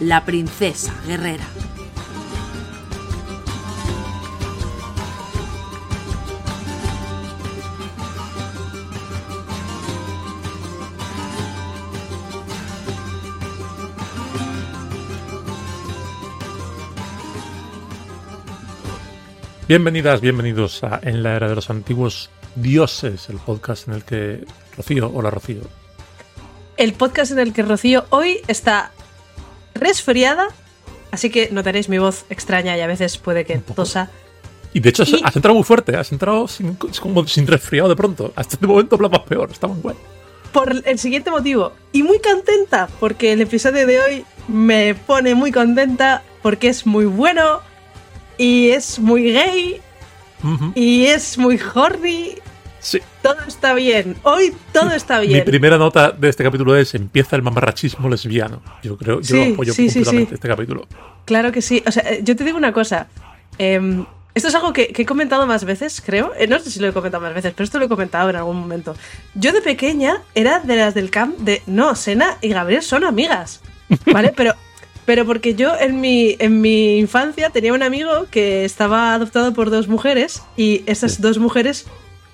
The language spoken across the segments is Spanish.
la princesa guerrera. Bienvenidas, bienvenidos a En la Era de los Antiguos Dioses, el podcast en el que Rocío, hola Rocío. El podcast en el que Rocío hoy está resfriada, así que notaréis mi voz extraña y a veces puede que tosa. Y de hecho Y- has entrado muy fuerte, has entrado sin, como sin resfriado de pronto. Hasta este momento hablabas peor, está muy guay. Por el siguiente motivo, y muy contenta, porque el episodio de hoy me pone muy contenta, porque es muy bueno, y es muy gay, Ujú. y es muy horny. Sí. Todo está bien, hoy todo está Mi bien. primera nota de este capítulo es empieza el mamarrachismo lesbiano. Yo creo, yo Sí, apoyo sí, completamente este capítulo. Claro que sí. O sea, eh, yo te digo una cosa. Em, esto es algo que, que he comentado más veces, creo. Eh, no sé si lo he comentado más veces, pero esto lo he comentado en algún momento. Yo de pequeña era de las del camp de no, Sena y Gabriel son amigas. ¿Vale? Pero, pero porque yo en mi, en mi infancia tenía un amigo que estaba adoptado por dos mujeres y esas dos mujeres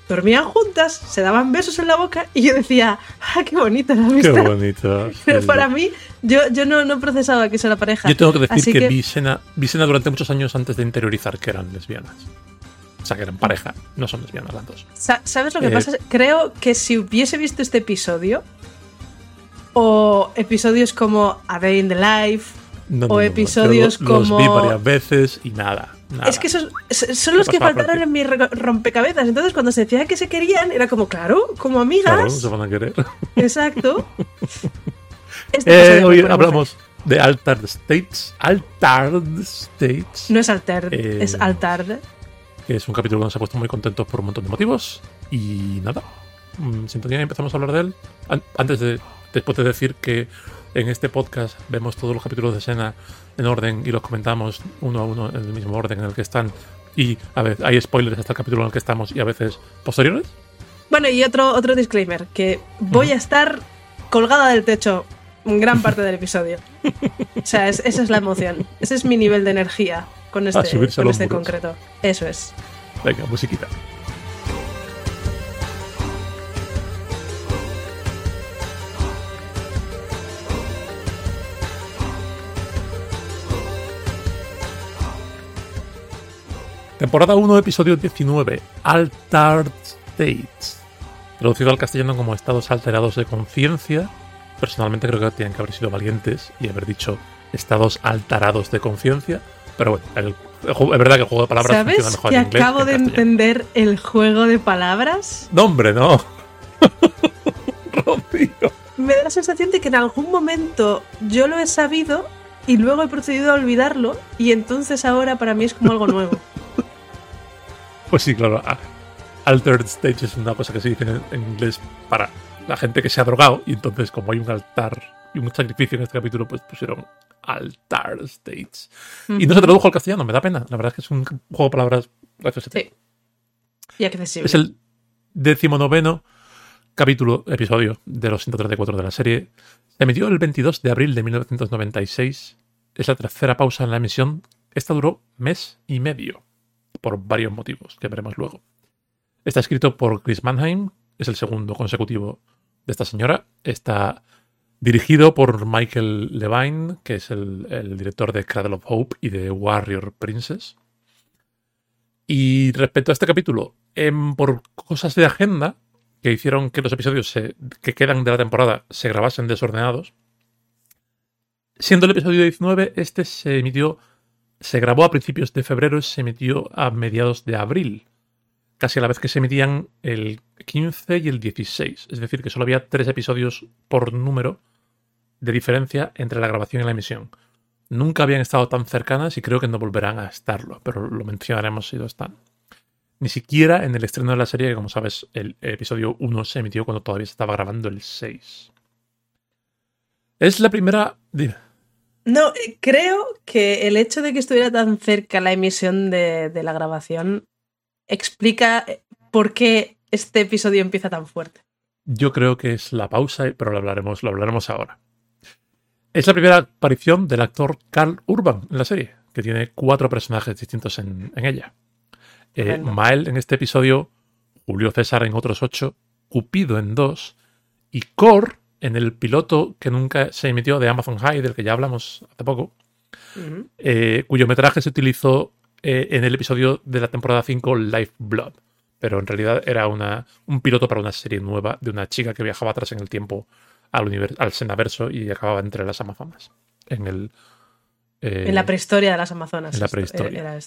dormían juntas, se daban besos en la boca y yo decía, ¡ah, qué bonita la Qué amistad! bonito. Pero Sí. para mí, yo, yo no, no procesaba que eso era pareja. Yo tengo que decir Así que, vi Sena, vi Sena durante muchos años antes de interiorizar que eran lesbianas. O sea, que eran pareja, no son lesbianas las dos. Sa- ¿Sabes lo que Eh, pasa? Creo que si hubiese visto este episodio, o episodios como A Day in the Life, No, no, O no, episodios yo lo- los como- vi varias veces y nada. Nada. es que esos son los ¿Qué que faltaron en mi re- rompecabezas. Entonces, cuando se decía que se querían, era como, claro, como amigas. Claro, se van a querer. Exacto. Este Eh, hoy hablamos de Altered States. Altered States. No es Altard, Eh, es Altard. Que es un capítulo que nos ha puesto muy contentos por un montón de motivos. Y nada. mm, Sintonía empezamos a hablar de él. An- Antes de. Después de decir que en este podcast vemos todos los capítulos de escena en orden y los comentamos uno a uno en el mismo orden en el que están. Y a ver, hay spoilers hasta el capítulo en el que estamos y a veces posteriores. Bueno, y otro, otro disclaimer, que voy a estar colgada del techo gran parte del episodio. O sea, es- esa es la emoción. Ese es mi nivel de energía con este, subirse a con este concreto. Eso es. Venga, musiquita. Temporada 1, episodio 19. Altered States. Traducido al castellano como estados alterados de conciencia. Personalmente creo que tienen que haber sido valientes y haber dicho estados alterados de conciencia. Pero bueno, el- el juego- es verdad que el juego de palabras funciona ¿Sabes mejor que en inglés. acabo que de en castellano. entender el juego de palabras? No, hombre, no. Rocío. Me da la sensación de que en algún momento yo lo he sabido y luego he procedido a olvidarlo y entonces ahora para mí es como algo nuevo. Pues sí, claro. Altered stage es una cosa que se dice en, en inglés para la gente que se ha drogado. Y entonces, como hay un altar y un sacrificio en este capítulo, pues pusieron Altered States. Y no se tradujo al castellano, me da pena. La verdad es que es un juego de palabras. Sí. Y accesible. Es el decimonoveno capítulo, episodio de los 134 de la serie. Se emitió el 22 de abril de 1996. Es la tercera pausa en la emisión. Esta duró mes y medio, por varios motivos que veremos luego. Está escrito por Chris Mannheim, es el segundo consecutivo de esta señora. Está dirigido por Michael Levine, que es el, director de Cradle of Hope y de Warrior Princess. Y respecto a este capítulo, em, por cosas de agenda que hicieron que los episodios que quedan de la temporada se grabasen desordenados, siendo el episodio 19, este se emitió, se grabó a principios de febrero y se emitió a mediados de abril, casi a la vez que se emitían el 15 y el 16. Es decir, que solo había tres episodios por número de diferencia entre la grabación y la emisión. nunca habían estado tan cercanas y creo que no volverán a estarlo, pero lo mencionaremos si lo están. Ni siquiera en el estreno de la serie, que como sabes, el episodio 1 se emitió cuando todavía se estaba grabando el 6. Es la primera... No, creo que el hecho de que estuviera tan cerca la emisión de, de la grabación explica eh, por qué este episodio empieza tan fuerte. Yo creo que es la pausa, pero lo hablaremos, lo hablaremos ahora. Es la primera aparición del actor Carl Urban en la serie, que tiene cuatro personajes distintos en, ella. Eh, Mael en este episodio, Julio César en otros ocho, Cupido en dos, y Cor en el piloto que nunca se emitió de Amazon High, del que ya hablamos hace poco, eh, cuyo metraje se utilizó eh, en el episodio de la temporada 5 Life Blood. Pero en realidad era una, un piloto para una serie nueva de una chica que viajaba atrás en el tiempo al, al Senaverso y acababa entre las Amazonas. En el. Eh, en la prehistoria de las Amazonas. En la prehistoria.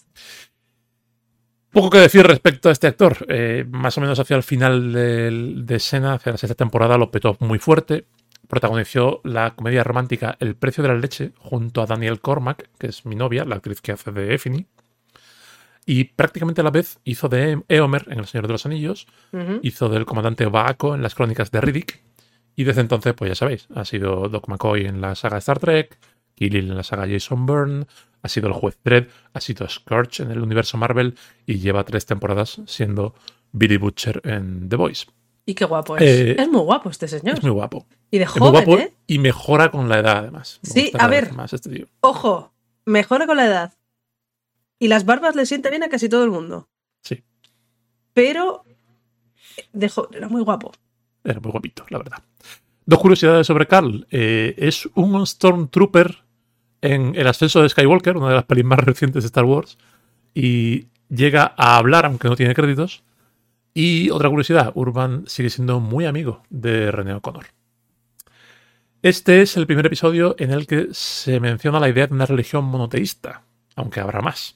Poco que decir respecto a este actor. Eh, más o menos hacia el final de, de Sena, hacia la sexta temporada, lo petó muy fuerte. Protagonizó la comedia romántica El precio de la leche junto a Daniel Cormack, que es mi novia, la actriz que hace de Effini. Y prácticamente a la vez hizo de Eomer en El Señor de los Anillos, hizo del comandante Baako en las crónicas de Riddick y desde entonces, pues ya sabéis, ha sido Doc McCoy en la saga Star Trek, Kirill en la saga Jason Byrne, ha sido el juez Dredd, ha sido Scourge en el universo Marvel y lleva tres temporadas siendo Billy Butcher en The Voice. Y qué guapo es. Eh, es muy guapo este señor. Es muy guapo. Y de joven, ¿eh? Y mejora con la edad, además. sí, a ver. Este ojo, mejora con la edad. Y las barbas le sienten bien a casi todo el mundo. Sí. Pero dejó, era muy guapo. Era muy guapito, la verdad. Dos curiosidades sobre Carl. Eh, es un Stormtrooper en El ascenso de Skywalker, una de las pelis más recientes de Star Wars, y llega a hablar, aunque no tiene créditos. Y otra curiosidad, Urban sigue siendo muy amigo de René O'Connor. Este es el primer episodio en el que se menciona la idea de una religión monoteísta, aunque habrá más.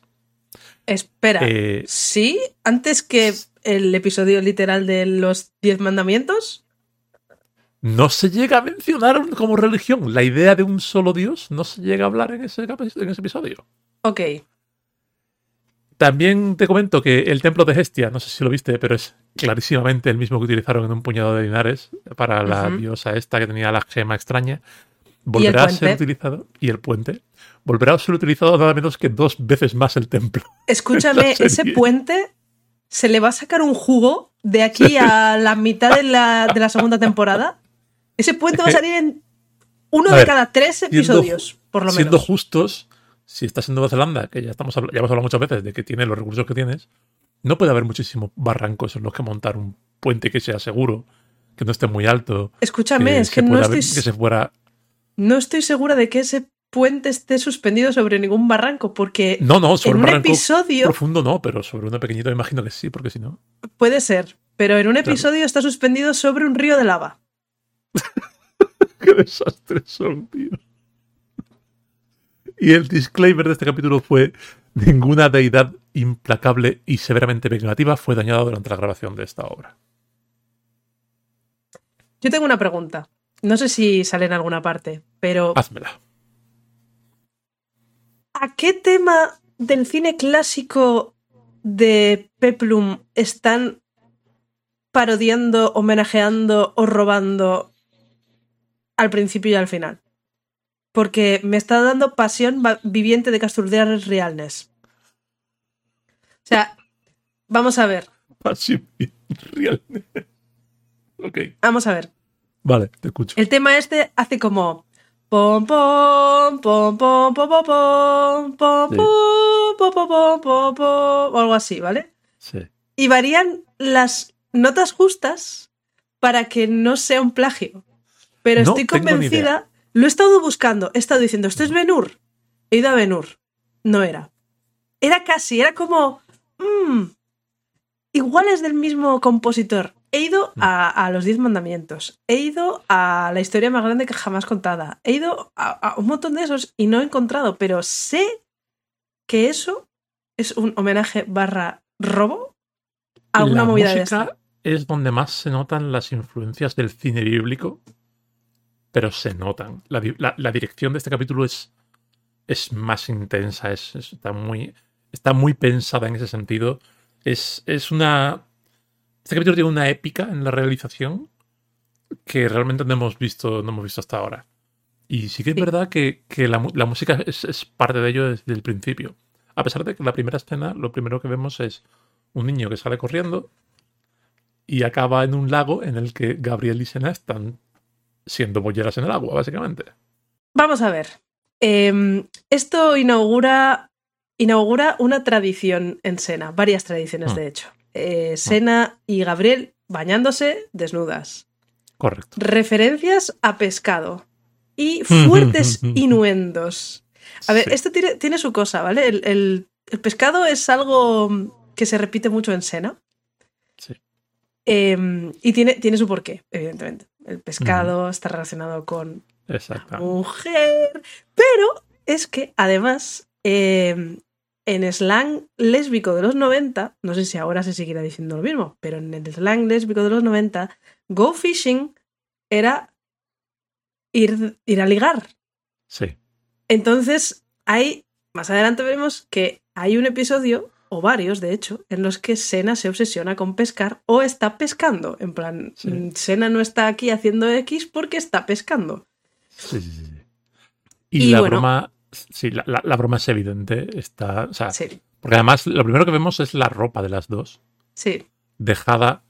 Espera, eh, ¿sí? ¿Antes que el episodio literal de los Diez Mandamientos? No se llega a mencionar como religión. La idea de un solo Dios no se llega a hablar en ese, en ese episodio. Ok. También te comento que el templo de Hestia, no sé si lo viste, pero es clarísimamente el mismo que utilizaron en un puñado de dinares para la diosa esta que tenía la gema extraña. Volverá a ser utilizado. Y el puente. Volverá a ser utilizado nada menos que dos veces más el templo. Escúchame, ese puente se le va a sacar un jugo de aquí a la mitad de la, segunda temporada. Ese puente va a salir en uno de cada tres episodios, por lo menos. Siendo justos, si estás en Nueva Zelanda, que ya, estamos, ya hemos hablado muchas veces de que tiene los recursos que tienes, no puede haber muchísimos barrancos en los que montar un puente que sea seguro, que no esté muy alto. Escúchame, es que no estoy. Que se fuera... No estoy segura de que ese puente esté suspendido sobre ningún barranco, porque no, no, sobre en un, barranco episodio profundo no, pero sobre una pequeñita imagino que sí, porque si no. Puede ser, pero en un episodio está suspendido sobre un río de lava. Qué desastre son, tío. Y el disclaimer de este capítulo fue: ninguna deidad implacable y severamente vengativa fue dañada durante la grabación de esta obra. Yo tengo una pregunta. No sé si sale en alguna parte, pero. Házmela. ¿A qué tema del cine clásico de Peplum están parodiando, homenajeando o robando al principio y al final? Porque me está dando pasión viviente de Casturdear Realness. O sea, vamos a ver. Pasión Realness. Ok. Vamos a ver. Vale, te escucho. El tema este hace como Pom, pom, pom, pom, pom, pom, pom, pom, pom, pom, pom, pom, o algo así, ¿vale? Sí. Y varían las notas justas para que no sea un plagio. Pero estoy convencida, lo he estado buscando, he estado diciendo, ¿esto es Benur? He ido a Benur. No era. Era casi, era como... Mmm, igual es del mismo compositor. He ido mm. a, los Diez Mandamientos, he ido a la historia más grande que jamás contada, he ido a, un montón de esos y no he encontrado, pero sé que eso es un homenaje barra robo a alguna movida de esta. Es donde más se notan las influencias del cine bíblico, pero se notan. La, dirección de este capítulo es, es más intensa, es, es- está, muy, está muy pensada en ese sentido. Es, es una. Este capítulo tiene una épica en la realización que realmente no hemos visto, no hemos visto hasta ahora. Y sí que es Sí. verdad que, que la, la música es, es parte de ello desde el principio. A pesar de que la primera escena, lo primero que vemos es un niño que sale corriendo y acaba en un lago en el que Gabriel y Sena están siendo bolleras en el agua, básicamente. Vamos a ver. Em, esto inaugura, inaugura una tradición en Sena, varias tradiciones Mm. de hecho. Eh, Sena y Gabriel bañándose desnudas. Correcto. Referencias a pescado. Y fuertes inuendos. A ver, Sí. esto tiene, tiene su cosa, ¿vale? El, el- el pescado es algo que se repite mucho en Sena. Sí. Em, y tiene, tiene su porqué, evidentemente. El pescado está relacionado con Exacto. mujer. Pero es que además, eh, en slang lésbico de los 90, no sé si ahora se seguirá diciendo lo mismo, pero en el slang lésbico de los 90, go fishing era ir, ir a ligar. Sí. Entonces, hay, más adelante veremos que hay un episodio, o varios de hecho, en los que Sena se obsesiona con pescar o está pescando. En plan, Sí. mm, Sena no está aquí haciendo X porque está pescando. Sí, sí, sí. Y, Y la bueno. broma. Sí, la, la- la broma es evidente. Está. O sea, Sí, porque además lo primero que vemos es la ropa de las dos. sí. Dejada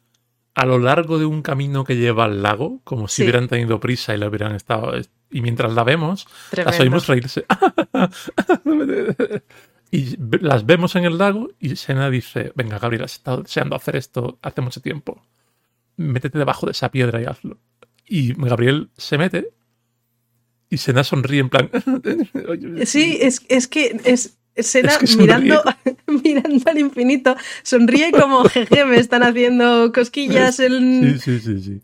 a lo largo de un camino que lleva al lago, como si Sí. hubieran tenido prisa y la hubieran estado. Y mientras la vemos, las Tremendo. oímos reírse. y las vemos en el lago y Sena dice: Venga, Gabriel, has estado deseando hacer esto hace mucho tiempo. Métete debajo de esa piedra y hazlo. Y Gabriel se mete y Sena sonríe en plan. "Oye, Sí, es, es que es Sena Es que sonríe. mirando, mirando al infinito, sonríe como jeje, me están haciendo cosquillas en, Sí, sí, sí, sí.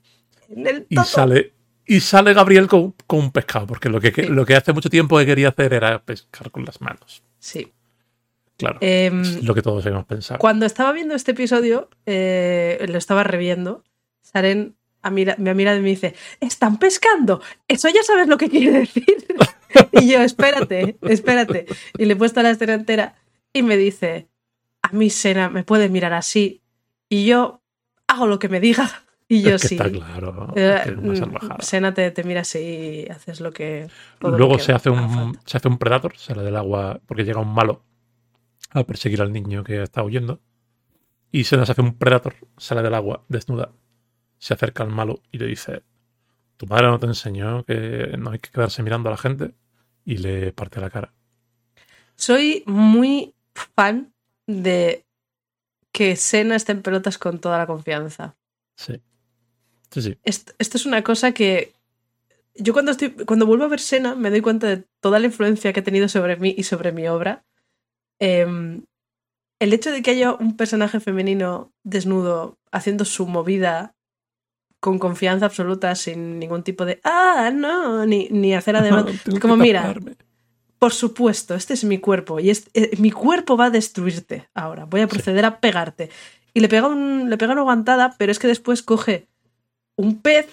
en el Y toto". sale, y sale Gabriel con, con un pescado, porque lo que, que- Sí. lo que hace mucho tiempo que quería hacer era pescar con las manos. Sí. Claro. Em, es lo que todos habíamos pensado. Cuando estaba viendo este episodio, eh, lo estaba reviendo, Saren a mira- me ha mirado y me dice, ¿están pescando? Eso ya sabes lo que quiere decir. y yo, espérate, espérate. Y le he puesto la escena entera y me dice, a mí Sena me puede mirar así y yo hago lo que me diga. Y yo Es que sí. está claro. Eh, mm. Sena te, te mira así y haces lo que... lo Luego que se hace, un, se hace un predator, sale del agua porque llega un malo a perseguir al niño que está huyendo. Y se nos hace un predator, sale del agua desnuda, se acerca al malo y le dice: Tu madre no te enseñó que no hay que quedarse mirando a la gente. Y le parte la cara. Soy muy fan de que Sena esté en pelotas con toda la confianza. Sí. Sí, sí. Esto, esto es una cosa que yo cuando estoy cuando vuelvo a ver Sena me doy cuenta de toda la influencia que ha tenido sobre mí y sobre mi obra. Em, el hecho de que haya un personaje femenino desnudo haciendo su movida con confianza absoluta, sin ningún tipo de ah, no, ni, ni hacer además. Como, mira. Por supuesto, este es mi cuerpo y es- eh, mi cuerpo va a destruirte ahora. Voy a proceder a pegarte. Y le pega, un, le pega una guantada, pero es que después coge un pez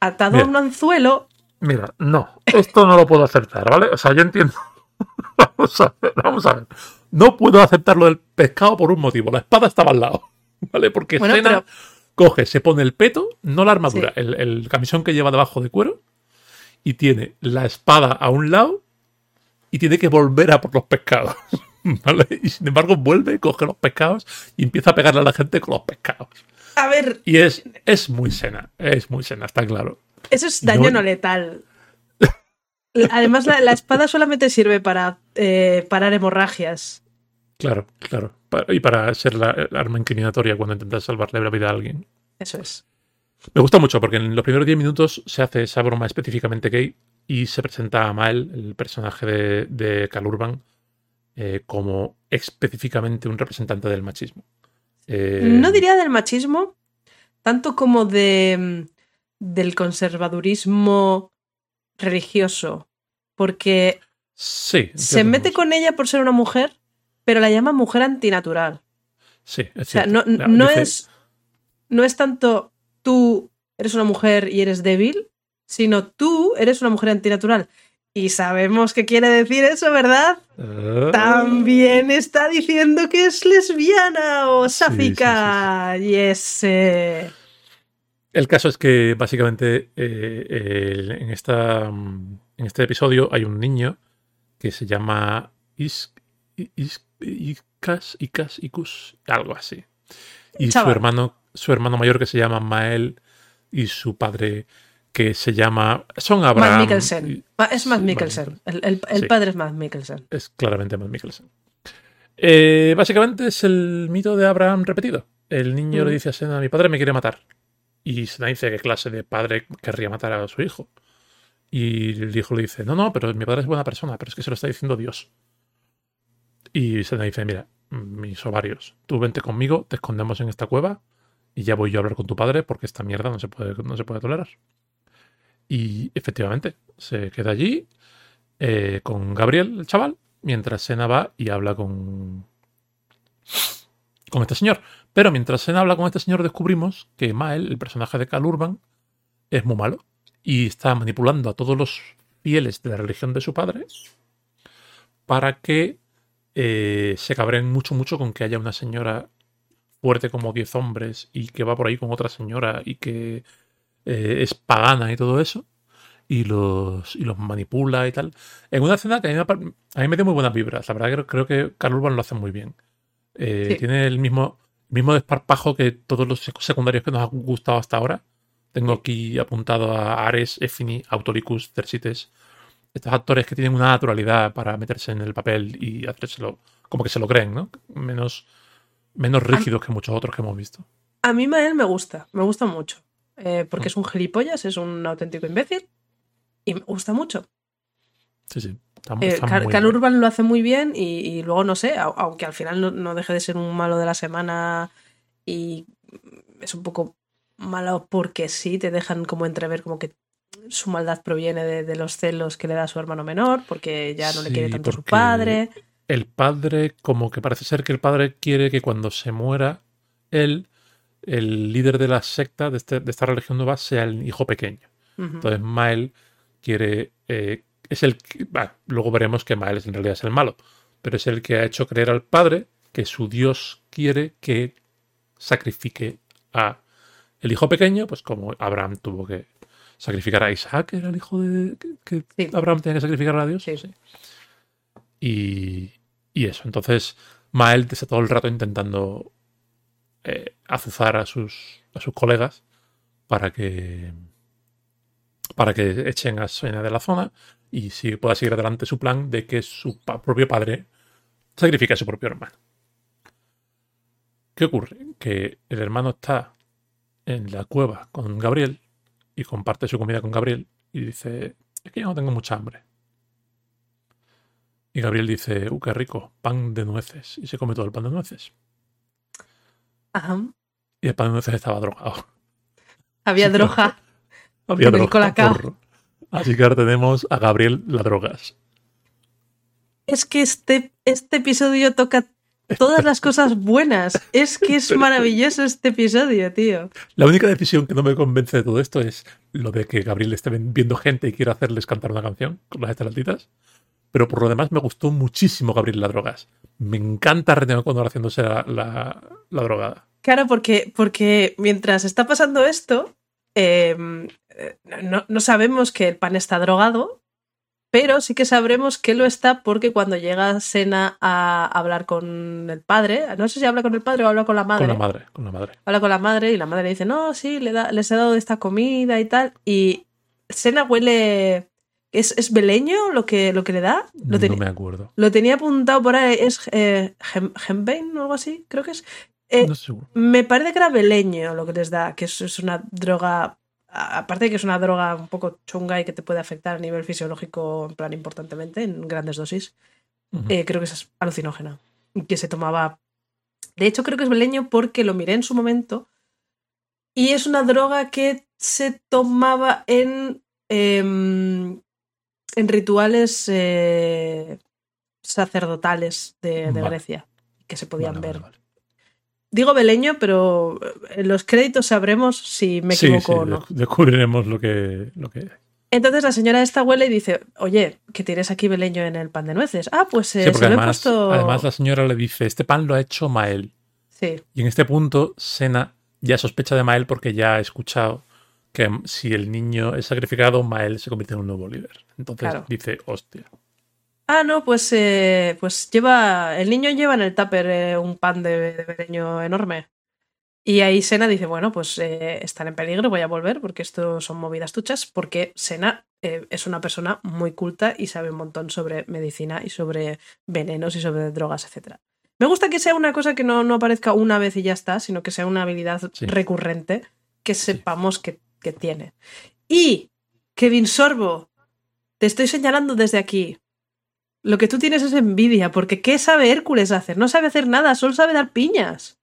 atado Mira. a un anzuelo. Mira, no, esto no lo puedo aceptar, ¿vale? O sea, yo entiendo. vamos a ver, vamos a ver. No puedo aceptar lo del pescado por un motivo. La espada estaba al lado, ¿vale? Porque Bueno, pero- coge, se pone el peto, no la armadura, Sí. el, el camisón que lleva debajo de cuero, y tiene la espada a un lado y tiene que volver a por los pescados, ¿vale? Y sin embargo vuelve, coge los pescados y empieza a pegarle a la gente con los pescados. A ver, Y es, es muy Sena, es muy Sena, está claro. eso es daño No- no, letal. Además, la, la espada solamente sirve para eh, parar hemorragias. Claro, claro. Y para ser la, arma incriminatoria cuando intentas salvarle la vida a alguien. Eso es. Me gusta mucho porque en los primeros 10 minutos se hace esa broma específicamente gay y se presenta a Mael, el personaje de, de Cal Urban, eh, como específicamente un representante del machismo. Eh, No diría del machismo, tanto como de, mm, del conservadurismo religioso, porque Sí. se mete con ella por ser una mujer, pero la llama mujer antinatural. Sí, es O sea, no, Ya, no dice- es, no es tanto tú eres una mujer y eres débil, sino tú eres una mujer antinatural. Y sabemos qué quiere decir eso, ¿verdad? Ah. También está diciendo que es lesbiana o Sí, sí, sáfica. El caso es que básicamente eh, en, esta, mm, en este episodio hay un niño que se llama Is, Is- Ikas, Ikas, Ikus, algo así. Y su hermano, su hermano mayor que se llama Mael y su padre que se llama... Son Abraham. Matt Mikkelsen. Es Matt Mikkelsen. El, el- el Sí. padre es Matt Mikkelsen. Es claramente Matt Mikkelsen. Eh, básicamente es el mito de Abraham repetido. El niño Mm. le dice a Sena, mi padre me quiere matar. Y Sena dice, ¿qué clase de padre querría matar a su hijo? Y el hijo le dice, no, no, pero mi padre es buena persona, pero es que se lo está diciendo Dios. Y Sena dice, mira, mis ovarios, tú vente conmigo, te escondemos en esta cueva y ya voy yo a hablar con tu padre porque esta mierda no se puede, no se puede tolerar. Y efectivamente, se queda allí eh, con Gabriel, el chaval, mientras Sena va y habla con, con este señor. Pero mientras Sena habla con este señor, descubrimos que Mael, el personaje de Cal Urban, es muy malo y está manipulando a todos los fieles de la religión de su padre para que eh, se cabreen mucho, mucho con que haya una señora fuerte como 10 hombres y que va por ahí con otra señora y que eh, es pagana y todo eso y los, y los manipula y tal. En una escena que a mí me, par- a mí me dio muy buenas vibras. La verdad que creo, creo que Carl Urban lo hace muy bien. Eh, Sí. Tiene el mismo, mismo desparpajo que todos los sec- secundarios que nos han gustado hasta ahora. Tengo aquí apuntado a Ares, Effini, Autoricus, Cersites. Estos actores que tienen una naturalidad para meterse en el papel y hacérselo como que se lo creen, ¿no? Menos, menos rígidos que muchos otros que hemos visto. A mí Mael me gusta, me gusta mucho. Eh, Mm. porque es un gilipollas, es un auténtico imbécil. Y me gusta mucho. Sí, sí. Está, Eh, está. Urban lo hace muy bien y, y luego no sé, au- aunque al final no, no deje de ser un malo de la semana y es un poco malo porque sí, te dejan como entrever como que su maldad proviene de, de los celos que le da a su hermano menor, porque ya no le quiere tanto a su padre. el padre, como que parece ser que el padre quiere que cuando se muera él, el líder de la secta, de, este- de esta religión nueva, sea el hijo pequeño. Entonces Mael quiere... eh, es el que- bah, luego veremos que Mael en realidad es el malo, pero es el que ha hecho creer al padre que su Dios quiere que sacrifique a el hijo pequeño, pues como Abraham tuvo que sacrificar a Isaac, era el hijo de... que, que Sí. Abraham tenía que sacrificar a Dios. Sí. Y, y eso. Entonces, Mael está todo el rato intentando eh, azuzar a sus, a sus colegas para que para que echen a Sena de la zona y si pueda seguir adelante su plan de que su pa- propio padre sacrifique a su propio hermano. ¿Qué ocurre? Que el hermano está en la cueva con Gabriel y comparte su comida con Gabriel y dice, es que yo no tengo mucha hambre. Y Gabriel dice, uh, qué rico, pan de nueces. Y se come todo el pan de nueces. Ajá. Y el pan de nueces estaba drogado. Había droga. Había droga. por- Así que ahora tenemos a Gabriel la drogas. Es que este, este episodio toca todas las cosas buenas. Es que es maravilloso este episodio, tío. La única decisión que no me convence de todo esto es lo de que Gabriel esté viendo gente y quiera hacerles cantar una canción con las estalactitas. Pero por lo demás me gustó muchísimo Gabriel la drogas. Me encanta René O'Connor haciéndose la, la, la drogada. Claro, porque, porque mientras está pasando esto, eh, eh, no, no sabemos que el pan está drogado, pero sí que sabremos que lo está porque cuando llega Sena a hablar con el padre, no sé si habla con el padre o habla con la madre, Con la madre, con la madre. habla con la madre y la madre le dice, no, sí, le da, les he dado esta comida y tal, y Sena huele... ¿Es, es beleño lo que, lo que le da? Lo, No me acuerdo. lo tenía apuntado por ahí, es eh, o algo así, creo que es. Eh, No estoy seguro. me parece que era beleño lo que les da, que es, es una droga, aparte de que es una droga un poco chunga y que te puede afectar a nivel fisiológico, en plan importantemente, en grandes dosis, eh, creo que es alucinógena. Que se tomaba. De hecho, creo que es beleño porque lo miré en su momento. Y es una droga que se tomaba en. em, en rituales eh, sacerdotales de, de Vale. Grecia. Que se podían Vale, ver. vale. Digo beleño, pero en los créditos sabremos si me equivoco sí, o no. desc- descubriremos lo que, lo que Entonces la señora esta huele y dice, oye, que tienes aquí beleño en el pan de nueces. Ah, pues eh, Sí, porque se lo he además, puesto... además la señora le dice, este pan lo ha hecho Mael. Sí, Y en este punto, Sena ya sospecha de Mael porque ya ha escuchado que si el niño es sacrificado, Mael se convierte en un nuevo líder. Entonces Claro. dice, hostia. Ah, no, pues, eh, pues lleva. El niño lleva en el tupper eh, un pan de, de enorme. Y ahí Sena dice: Bueno, pues eh, están en peligro, voy a volver porque esto son movidas tuchas. Porque Sena es una persona muy culta y sabe un montón sobre medicina y sobre venenos y sobre drogas, etc. Me gusta que sea una cosa que no, no aparezca una vez y ya está, sino que sea una habilidad Sí. recurrente que sepamos que, que tiene. Y Kevin Sorbo, te estoy señalando desde aquí. Lo que tú tienes es envidia, porque ¿qué sabe Hércules hacer? No sabe hacer nada, solo sabe dar piñas.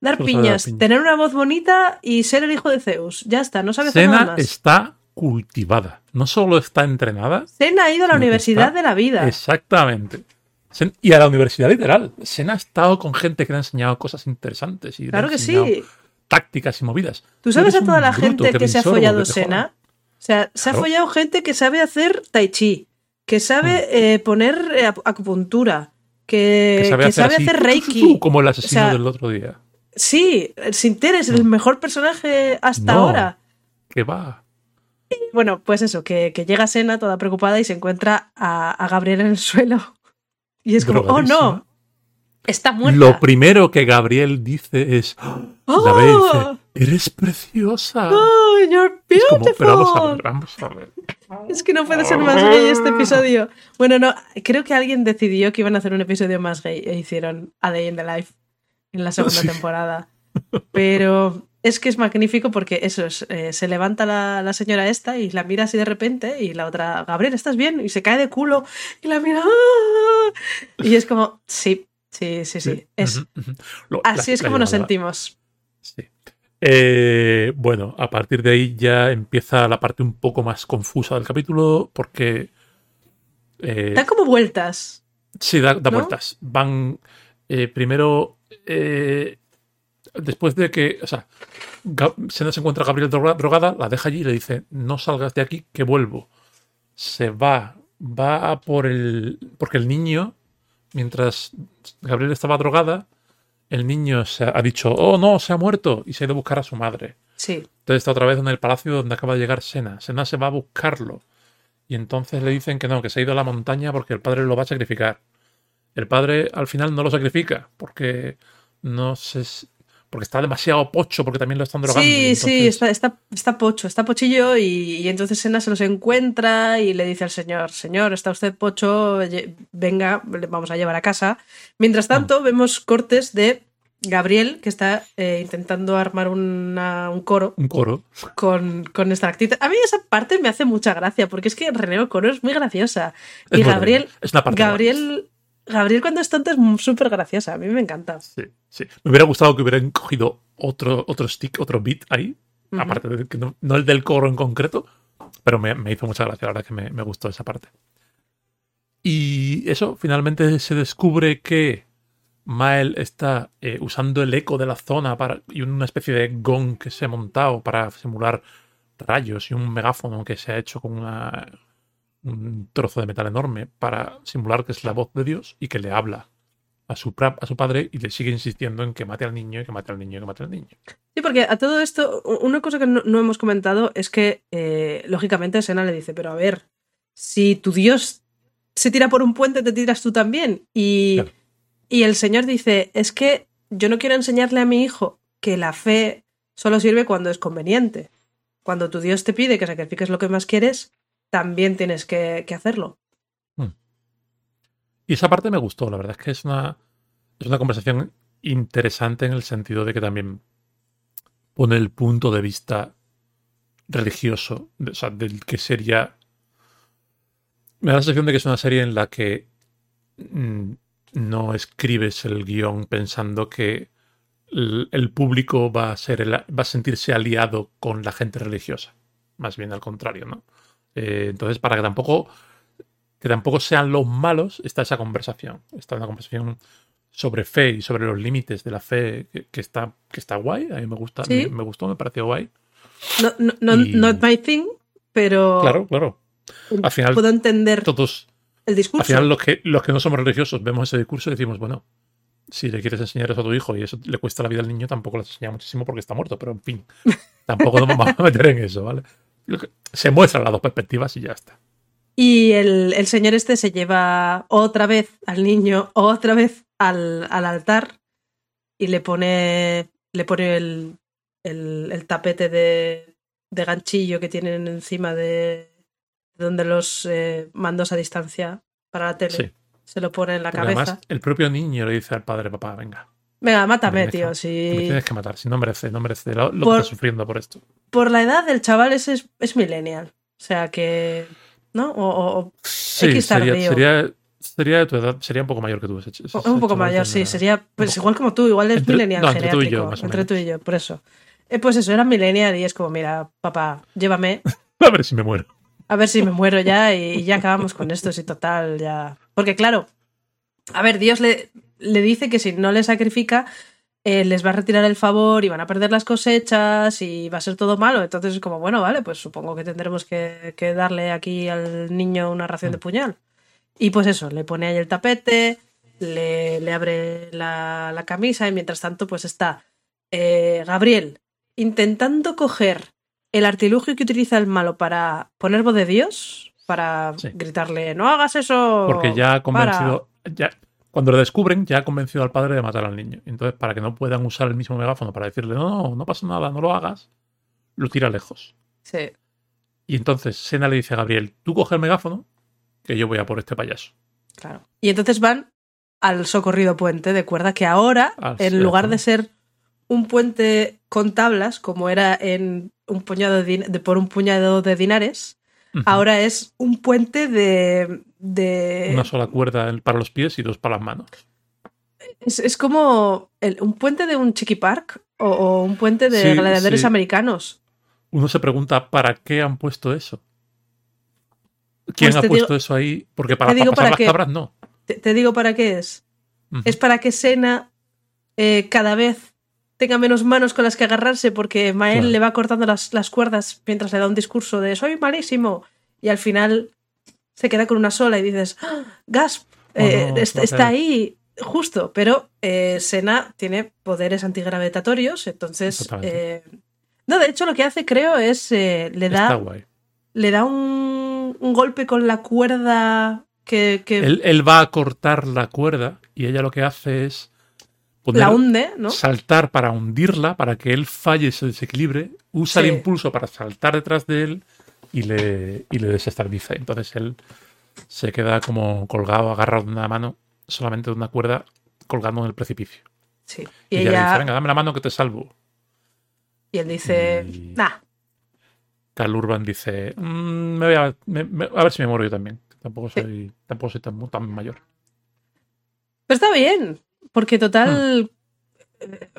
Dar Solo sabe dar piñas, tener una voz bonita y ser el hijo de Zeus. Ya está, no sabe hacer nada Sena más. está cultivada. No solo está entrenada, Sena ha ido a la universidad de la vida. Exactamente. Sen- Y a la universidad literal. Sena ha estado con gente que le ha enseñado cosas interesantes y le ha Claro que sí. tácticas y movidas. ¿Tú sabes eres a toda la gente que se ha follado. Sena? O sea, se ha Claro. follado gente que sabe hacer tai chi, que sabe eh, poner eh, acu- acupuntura, que, Que sabe que hacer, sabe así, hacer tu, tu, reiki. como el asesino O sea, del otro día. Sí, Sinter es el mejor personaje hasta Mm. No. ahora. Que va. Bueno, pues eso, que, que llega Sena toda preocupada y se encuentra a, a Gabriel en el suelo. Y es como, oh no, está muerta. Lo primero que Gabriel dice es: ¡Oh! La ve y dice, Eres preciosa. Oh, you're Es como, beautiful. pero vamos a ver, vamos a ver. Es que no puede ser más gay este episodio. Bueno, no, creo que alguien decidió que iban a hacer un episodio más gay e hicieron A Day in the Life en la segunda Sí. temporada. Pero es que es magnífico porque eso es, eh, se levanta la, la señora esta y la mira así de repente y la otra, Gabriel, ¿estás bien? Y se cae de culo y la mira. ¡ah! Y es como, sí, sí, sí, sí. Es. Lo- así la- es la como nos sentimos. Sí. Eh, bueno, a partir de ahí ya empieza la parte un poco más confusa del capítulo porque... eh, Da como vueltas. sí, da, da ¿no? vueltas. Van eh, primero... después de que... O sea, se encuentra a Gabriel droga- drogada, la deja allí y le dice, no salgas de aquí, que vuelvo. Se va, va por el... Porque el niño, mientras Gabriel estaba drogada, el niño se ha ha dicho, oh no, se ha muerto, y se ha ido a buscar a su madre. Sí. Entonces está otra vez en el palacio donde acaba de llegar Sena. Sena se va a buscarlo. Y entonces le dicen que no, que se ha ido a la montaña porque el padre lo va a sacrificar. El padre al final no lo sacrifica porque no si- porque está demasiado pocho, porque también lo están drogando. Sí, sí, está, está, está pocho, está pochillo y, y entonces Sena se los encuentra y le dice al señor, señor, está usted pocho, venga, le vamos a llevar a casa. Mientras tanto, vemos cortes de Gabriel, que está eh, intentando armar una- un coro Un coro. con, con esta actriz. A mí esa parte me hace mucha gracia, porque es que René Coro es muy graciosa. Es y muy Gabriel, bueno. Es una parte Gabriel, Gabriel cuando es tonto es súper graciosa, a mí me encanta. Sí, sí. Me hubiera gustado que hubieran cogido otro, otro stick, otro beat ahí. Aparte de que no, no el del coro en concreto. Pero me, me hizo mucha gracia, la verdad que me, me gustó esa parte. Y eso, finalmente se descubre que Mael está eh, usando el eco de la zona para, y una especie de gong que se ha montado para simular rayos y un megáfono que se ha hecho con una, un trozo de metal enorme para simular que es la voz de Dios y que le habla a su, a su padre y le sigue insistiendo en que mate al niño, y que mate al niño, y que mate al niño. Sí, porque a todo esto, una cosa que no, no hemos comentado es que, eh, lógicamente, Sena le dice, pero a ver, si tu Dios se tira por un puente, te tiras tú también. Y, Claro. y el Señor dice, es que yo no quiero enseñarle a mi hijo que la fe solo sirve cuando es conveniente. Cuando tu Dios te pide que sacrifiques lo que más quieres, también tienes que, hacerlo. Y esa parte me gustó, la verdad es que es una, es una conversación interesante en el sentido de que también pone el punto de vista religioso, de- o sea, del que sería... Me da la sensación de que es una serie en la que mm, no escribes el guion pensando que el, el público va a, ser el- va a sentirse aliado con la gente religiosa. Más bien al contrario, ¿no? Eh, entonces, para que tampoco que tampoco sean los malos, está esa conversación. Está una conversación sobre fe y sobre los límites de la fe que, que está, que está guay. A mí me gusta, Sí. me, me gustó, me pareció guay. No, no, no- Y- Not my thing, pero Claro, claro. Al final, puedo entender todos, el discurso. al final los que, los que no somos religiosos vemos ese discurso y decimos, bueno, si le quieres enseñar eso a tu hijo y eso le cuesta la vida al niño, tampoco le enseña muchísimo porque está muerto, pero en fin, tampoco nos vamos a meter en eso, ¿vale? Se muestran las dos perspectivas y ya está. Y el, el señor este se lleva otra vez al niño, otra vez al, al altar y le pone, le pone el, el- el tapete de, de ganchillo que tienen encima de donde los eh, mandos a distancia para la tele. Sí. Se lo pone en la Porque cabeza. además, el propio niño le dice al padre, papá, venga, Venga, mátame, me tío. Si... me tienes que matar, si no merece, no merece lo, lo Por- que está sufriendo por esto. Por la edad del chaval ese es, es millennial. O sea que. ¿No? O, o- Sí, X sería, sería, sería de tu edad, sería un poco mayor que tú. ese ese- Un poco mayor, sí, sería pues igual como tú, igual es Entre- millennial no, entre tú y yo, más o entre menos. tú y yo, por eso. Eh, pues eso, era millennial y es como, mira, papá, llévame, A ver si me muero. a ver si me muero ya y, y ya acabamos con esto, si total, ya. Porque claro, a ver, Dios le, le dice que si no le sacrifica, eh, les va a retirar el favor y van a perder las cosechas y va a ser todo malo. Entonces es como, bueno, vale, pues supongo que tendremos que, que darle aquí al niño una ración de puñal. Y pues eso, le pone ahí el tapete, le, le abre la, la camisa y mientras tanto pues está eh, Gabriel intentando coger el artilugio que utiliza el malo para poner voz de Dios, para Sí. gritarle, no hagas eso. Porque ya ha para". convencido. Ya, cuando lo descubren, ya ha convencido al padre de matar al niño. Entonces, para que no puedan usar el mismo megáfono para decirle, no, no, no pasa nada, no lo hagas, lo tira lejos. Sí. Y entonces Sena le dice a Gabriel, tú coge el megáfono, que yo voy a por este payaso. Claro. Y entonces van al socorrido puente de cuerda que ahora, Ah, en sí, lugar de ser un puente con tablas, como era en un puñado de, de- por un puñado de dinares, ahora es un puente de. De Una sola cuerda para los pies y dos para las manos. es, es como el- un puente de un chiqui park o, o un puente de Sí, gladiadores sí. americanos. Uno se pregunta, ¿para qué han puesto eso? ¿Quién Pues ha puesto digo- eso ahí? Porque para, para pasar para las qué. cabras no. Te, te digo para qué es. Es para que Sena eh, cada vez tenga menos manos con las que agarrarse porque Mael Claro. le va cortando las, las cuerdas mientras le da un discurso de soy malísimo y al final se queda con una sola y dices ¡Ah! Gasp eh, Oh, no, está ahí justo pero eh, Sena tiene poderes antigravitatorios entonces eh, no de hecho lo que hace creo es le Está da guay. le da un, un golpe con la cuerda que, que Él, él va a cortar la cuerda y ella lo que hace es poner- la hunde no saltar para hundirla, para que él falle y se desequilibre, usa Sí. el impulso para saltar detrás de él y le, y le desestabiliza. Entonces él se queda como colgado, agarrado de una mano, solamente de una cuerda, colgando en el precipicio. sí Y, y ella dice, venga, dame la mano que te salvo. Y él dice, Y- nah, Urban dice, "Mm, me voy a, me- me- a ver si me muero yo también. Tampoco soy, tampoco soy tan, tan mayor. pero está bien, porque total, eh,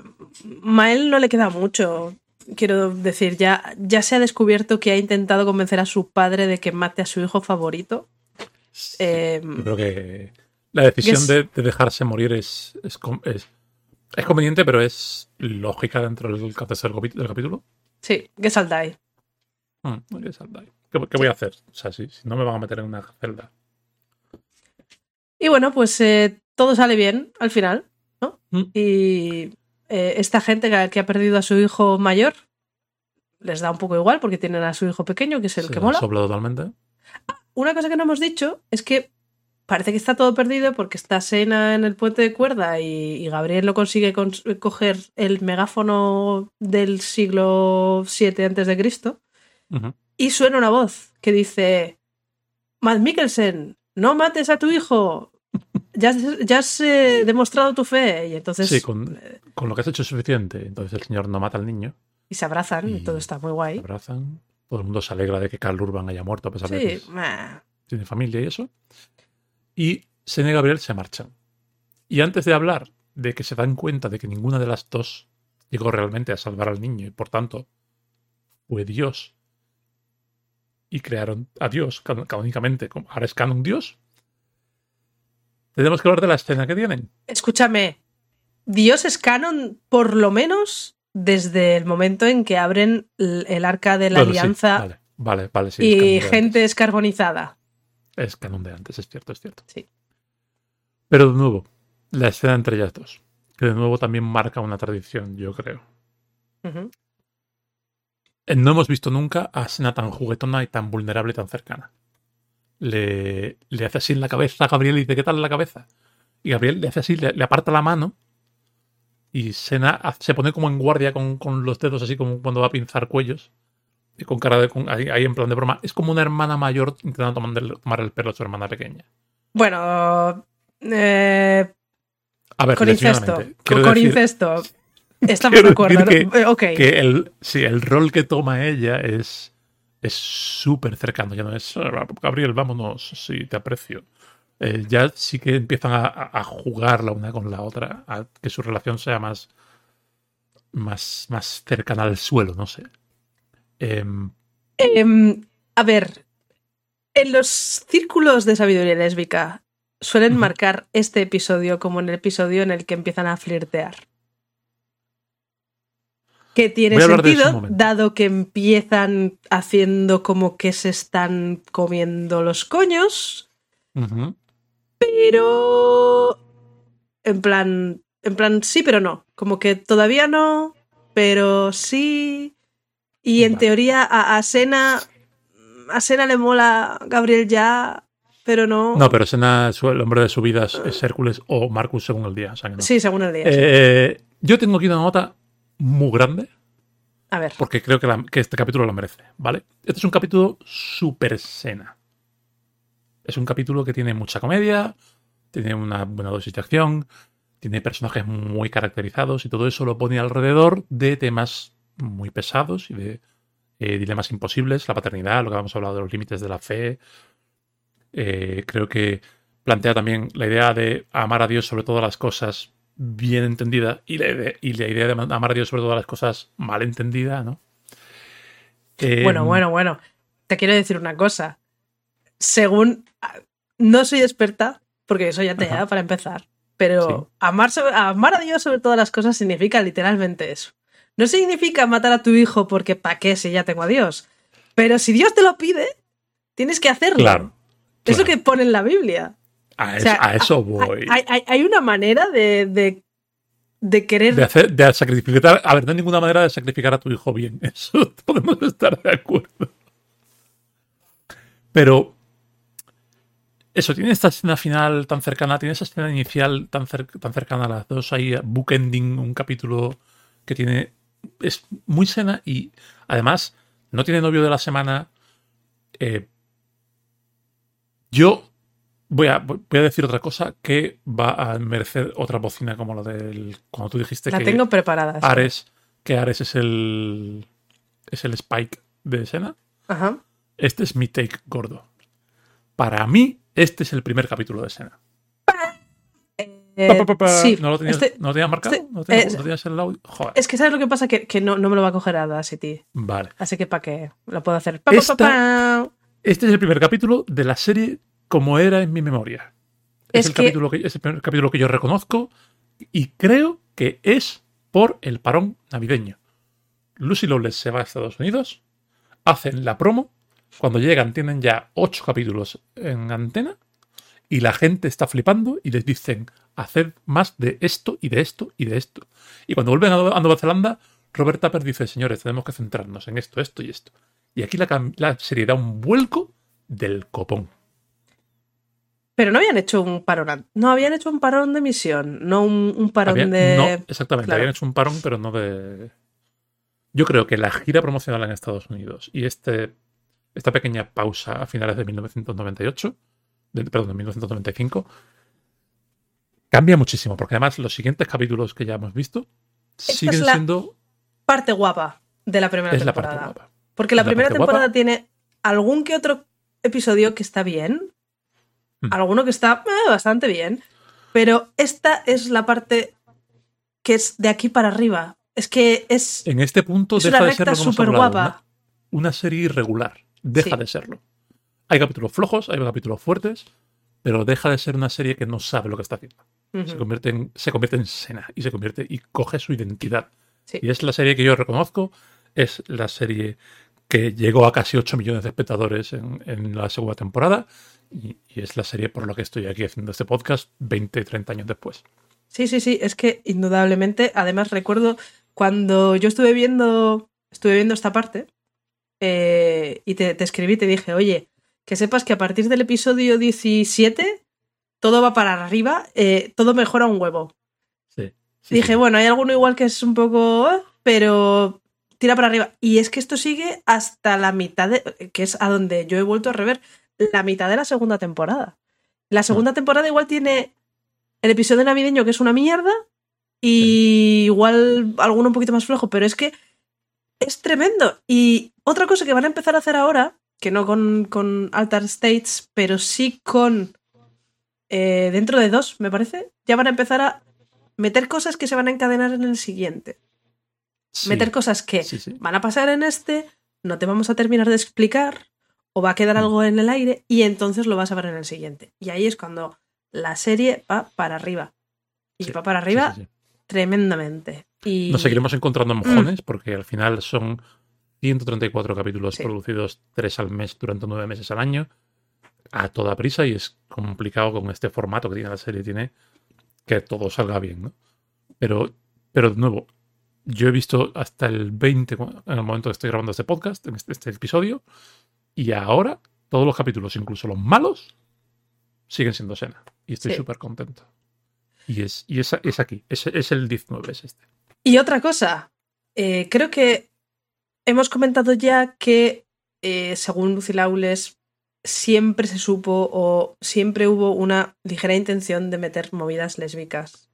Mael no le queda mucho. Quiero decir, ya, ya se ha descubierto que ha intentado convencer a su padre de que mate a su hijo favorito. Eh, Yo creo que la decisión de, de dejarse morir es, es, es- es conveniente, pero es lógica dentro del tercer del capítulo. sí, que saldáis. Mm. ¿Qué, qué voy a hacer? O sea, si, si no me van a meter en una celda. Y bueno, pues eh, todo sale bien al final, ¿no? Mm. Y eh, esta gente que, que ha perdido a su hijo mayor les da un poco igual porque tienen a su hijo pequeño, que es el que mola. sopla totalmente. Una cosa que no hemos dicho es que parece que está todo perdido porque está Sena en el puente de cuerda y, y Gabriel no consigue cons- coger el megáfono del siglo VII antes de Cristo y suena una voz que dice Matt Mikkelsen, no mates a tu hijo, ya, has- ya has eh, demostrado tu fe y entonces Sí, con, con lo que has hecho es suficiente. Entonces el señor no mata al niño. y se abrazan y y- todo está muy Se guay. abrazan. Todo el mundo se alegra de que Carl Urban haya muerto a pesar de que Sí, meh. tiene familia y eso. Y Sena y Gabriel se marchan. Y antes de hablar de que se dan cuenta de que ninguna de las dos llegó realmente a salvar al niño y por tanto fue Dios y crearon a Dios can- canónicamente, como ahora es canon Dios, tenemos que hablar de la escena que tienen. Escúchame, Dios es canon por lo menos desde el momento en que abren el arca de la Bueno, sí, alianza vale, Vale, vale, sí. y es canon de gente antes. escarbonizada. Es canon de antes, es cierto, es cierto. Sí. Pero de nuevo, la escena entre ellas dos, que de nuevo también marca una tradición, yo creo. Eh, No hemos visto nunca a Sena tan juguetona y tan vulnerable y tan cercana. Le, le hace así en la cabeza a Gabriel y dice, ¿qué tal la cabeza? Y Gabriel le hace así, le, le aparta la mano y Sena se pone como en guardia con, con los dedos así como cuando va a pinzar cuellos. Y con cara de... con- ahí, ahí en plan de broma. Es como una hermana mayor intentando tomar el, tomar el pelo a su hermana pequeña. Bueno, eh, A ver, con incesto. leccionadamente, Con, quiero con decir incesto. Estamos de acuerdo. Eh, que el, sí, el rol que toma ella es es súper cercano. Ya no es "Ah, Gabriel, vámonos, sí, te aprecio. Eh, ya sí que empiezan a, jugar la una con la otra, a que su relación sea más, más, más cercana al suelo, no sé. Em, Em, a ver, en los círculos de sabiduría lésbica suelen marcar este episodio como en el episodio en el que empiezan a flirtear. Que tiene sentido, dado que empiezan haciendo como que se están comiendo los coños, pero en plan, en plan sí, pero no. Como que todavía no, pero sí. Y en Vale. teoría a, a Sena, a Sena le mola Gabriel ya, pero no. No, pero Sena, el hombre de su vida es, es Hércules o Marcus según el día. o sea que no. Sí, según el día. sí. Eh, yo tengo aquí una nota muy grande a ver. porque creo que, la- que este capítulo lo merece, ¿vale? Este es un capítulo super Sena. Es un capítulo que tiene mucha comedia, tiene una buena dosis de acción, tiene personajes muy caracterizados y todo eso lo pone alrededor de temas muy pesados y de eh, dilemas imposibles, la paternidad, lo que habíamos hablado de los límites de la fe. Eh, creo que plantea también la idea de amar a Dios sobre todas las cosas bien entendida y la, ide- y la idea de amar a Dios sobre todas las cosas mal entendida, ¿no? Eh, Bueno, bueno, bueno. Te quiero decir una cosa. Según. No soy experta, porque soy atea Ajá. para empezar. Pero Sí. amar, sobre- amar a Dios sobre todas las cosas significa literalmente eso. No significa matar a tu hijo porque ¿pa' qué si ya tengo a Dios? Pero si Dios te lo pide, tienes que hacerlo. Claro. Es lo que pone en la Biblia. A, O sea, eso, a eso voy. Hay, hay- hay una manera de, de, de querer. De, hacer, de sacrificar. A ver, no hay ninguna manera de sacrificar a tu hijo bien. Eso podemos estar de acuerdo. Pero. Eso, tiene esta escena final tan cercana, tiene esa escena inicial tan, cer- tan cercana a las dos, ahí bookending un capítulo que tiene. Es muy sena y además no tiene novio de la semana. Eh, yo voy a, voy a decir otra cosa que va a merecer otra bocina como la del. Cuando tú dijiste la que tengo preparada. Ares, que Ares es el. es el Spike de escena. Ajá. Este es mi take gordo. Para mí, este es el primer capítulo de escena. Eh, Pa, pa, pa, pa. sí, ¿No lo tenías, este- ¿no lo tenías marcado? este- ¿No, tenías, eh, no tenías el audio? Joder. Es que sabes lo que pasa, que, que no, no me lo va a coger Audacity. Vale. Así que para qué lo puedo hacer. Pa, pa, pa, Esta- pa. Este es el primer capítulo de la serie como era en mi memoria. Es, Es el, que- capítulo que, es el primer capítulo que yo reconozco y creo que es por el parón navideño. Lucy Lawless se va a Estados Unidos, hacen la promo, cuando llegan tienen ya ocho capítulos en antena y la gente está flipando y les dicen haced más de esto y de esto y de esto. Y cuando vuelven a Nueva Zelanda, Robert Tapper dice, señores, tenemos que centrarnos en esto, esto y esto. Y aquí la, la serie da un vuelco del copón. Pero no habían hecho un parón. No habían hecho un parón de emisión. No un, un parón Había- de. No, exactamente. claro. Habían hecho un parón, pero no de. Yo creo que la gira promocional en Estados Unidos y este, esta pequeña pausa a finales de 1998, de- perdón, de 1995, cambia muchísimo, porque además los siguientes capítulos que ya hemos visto siguen es la siendo. Parte guapa de la primera Es la temporada. parte guapa. Porque la la primera temporada guapa. tiene algún que otro episodio que está bien. Mm. Alguno que está eh, bastante bien. Pero esta es la parte que es de aquí para arriba. Es que es, En este punto es deja una de ser súper guapa. Una, una serie irregular. Deja Sí. de serlo. Hay capítulos flojos, hay capítulos fuertes, pero deja de ser una serie que no sabe lo que está haciendo. se convierte en, se convierte en Sena y se convierte y coge su identidad. Sí. Y es la serie que yo reconozco, es la serie que llegó a casi 8 millones de espectadores en, la segunda temporada y, es la serie por la que estoy aquí haciendo este podcast 20, 30 años después. Sí, sí, sí, es que indudablemente, además recuerdo cuando yo estuve viendo, estuve viendo esta parte eh, y te, te escribí, te dije, oye, que sepas que a partir del episodio 17 todo va para arriba, eh, todo mejora un huevo. Sí. dije, bueno, hay alguno igual que es un poco, eh, pero tira para arriba. Y es que esto sigue hasta la mitad, de, que es a donde yo he vuelto a rever, la mitad de la segunda temporada. La segunda mm. temporada igual tiene el episodio navideño que es una mierda y igual alguno un poquito más flojo, pero es que es tremendo. Y otra cosa que van a empezar a hacer ahora, que no con, con Altar States, pero sí con... Eh, dentro de dos, me parece, ya van a empezar a meter cosas que se van a encadenar en el siguiente meter cosas que van a pasar en este, no te vamos a terminar de explicar, o va a quedar mm. algo en el aire, y entonces lo vas a ver en el siguiente. Y ahí es cuando la serie va para arriba. Y va para arriba tremendamente. Y... Nos seguiremos encontrando mojones, mm. porque al final son 134 capítulos producidos tres al mes durante nueve meses al año, a toda prisa, y es complicado con este formato que tiene la serie, tiene que todo salga bien, ¿no? Pero, pero de nuevo, yo he visto hasta el 20 en el momento que estoy grabando este podcast, en este, este episodio, y ahora todos los capítulos, incluso los malos, siguen siendo Sena. Y estoy súper contento. Y, es, y es, es aquí, es, es, el 19, es este. Y otra cosa, eh, creo que hemos comentado ya que, eh, según Lucy Laules, siempre se supo o siempre hubo una ligera intención de meter movidas lésbicas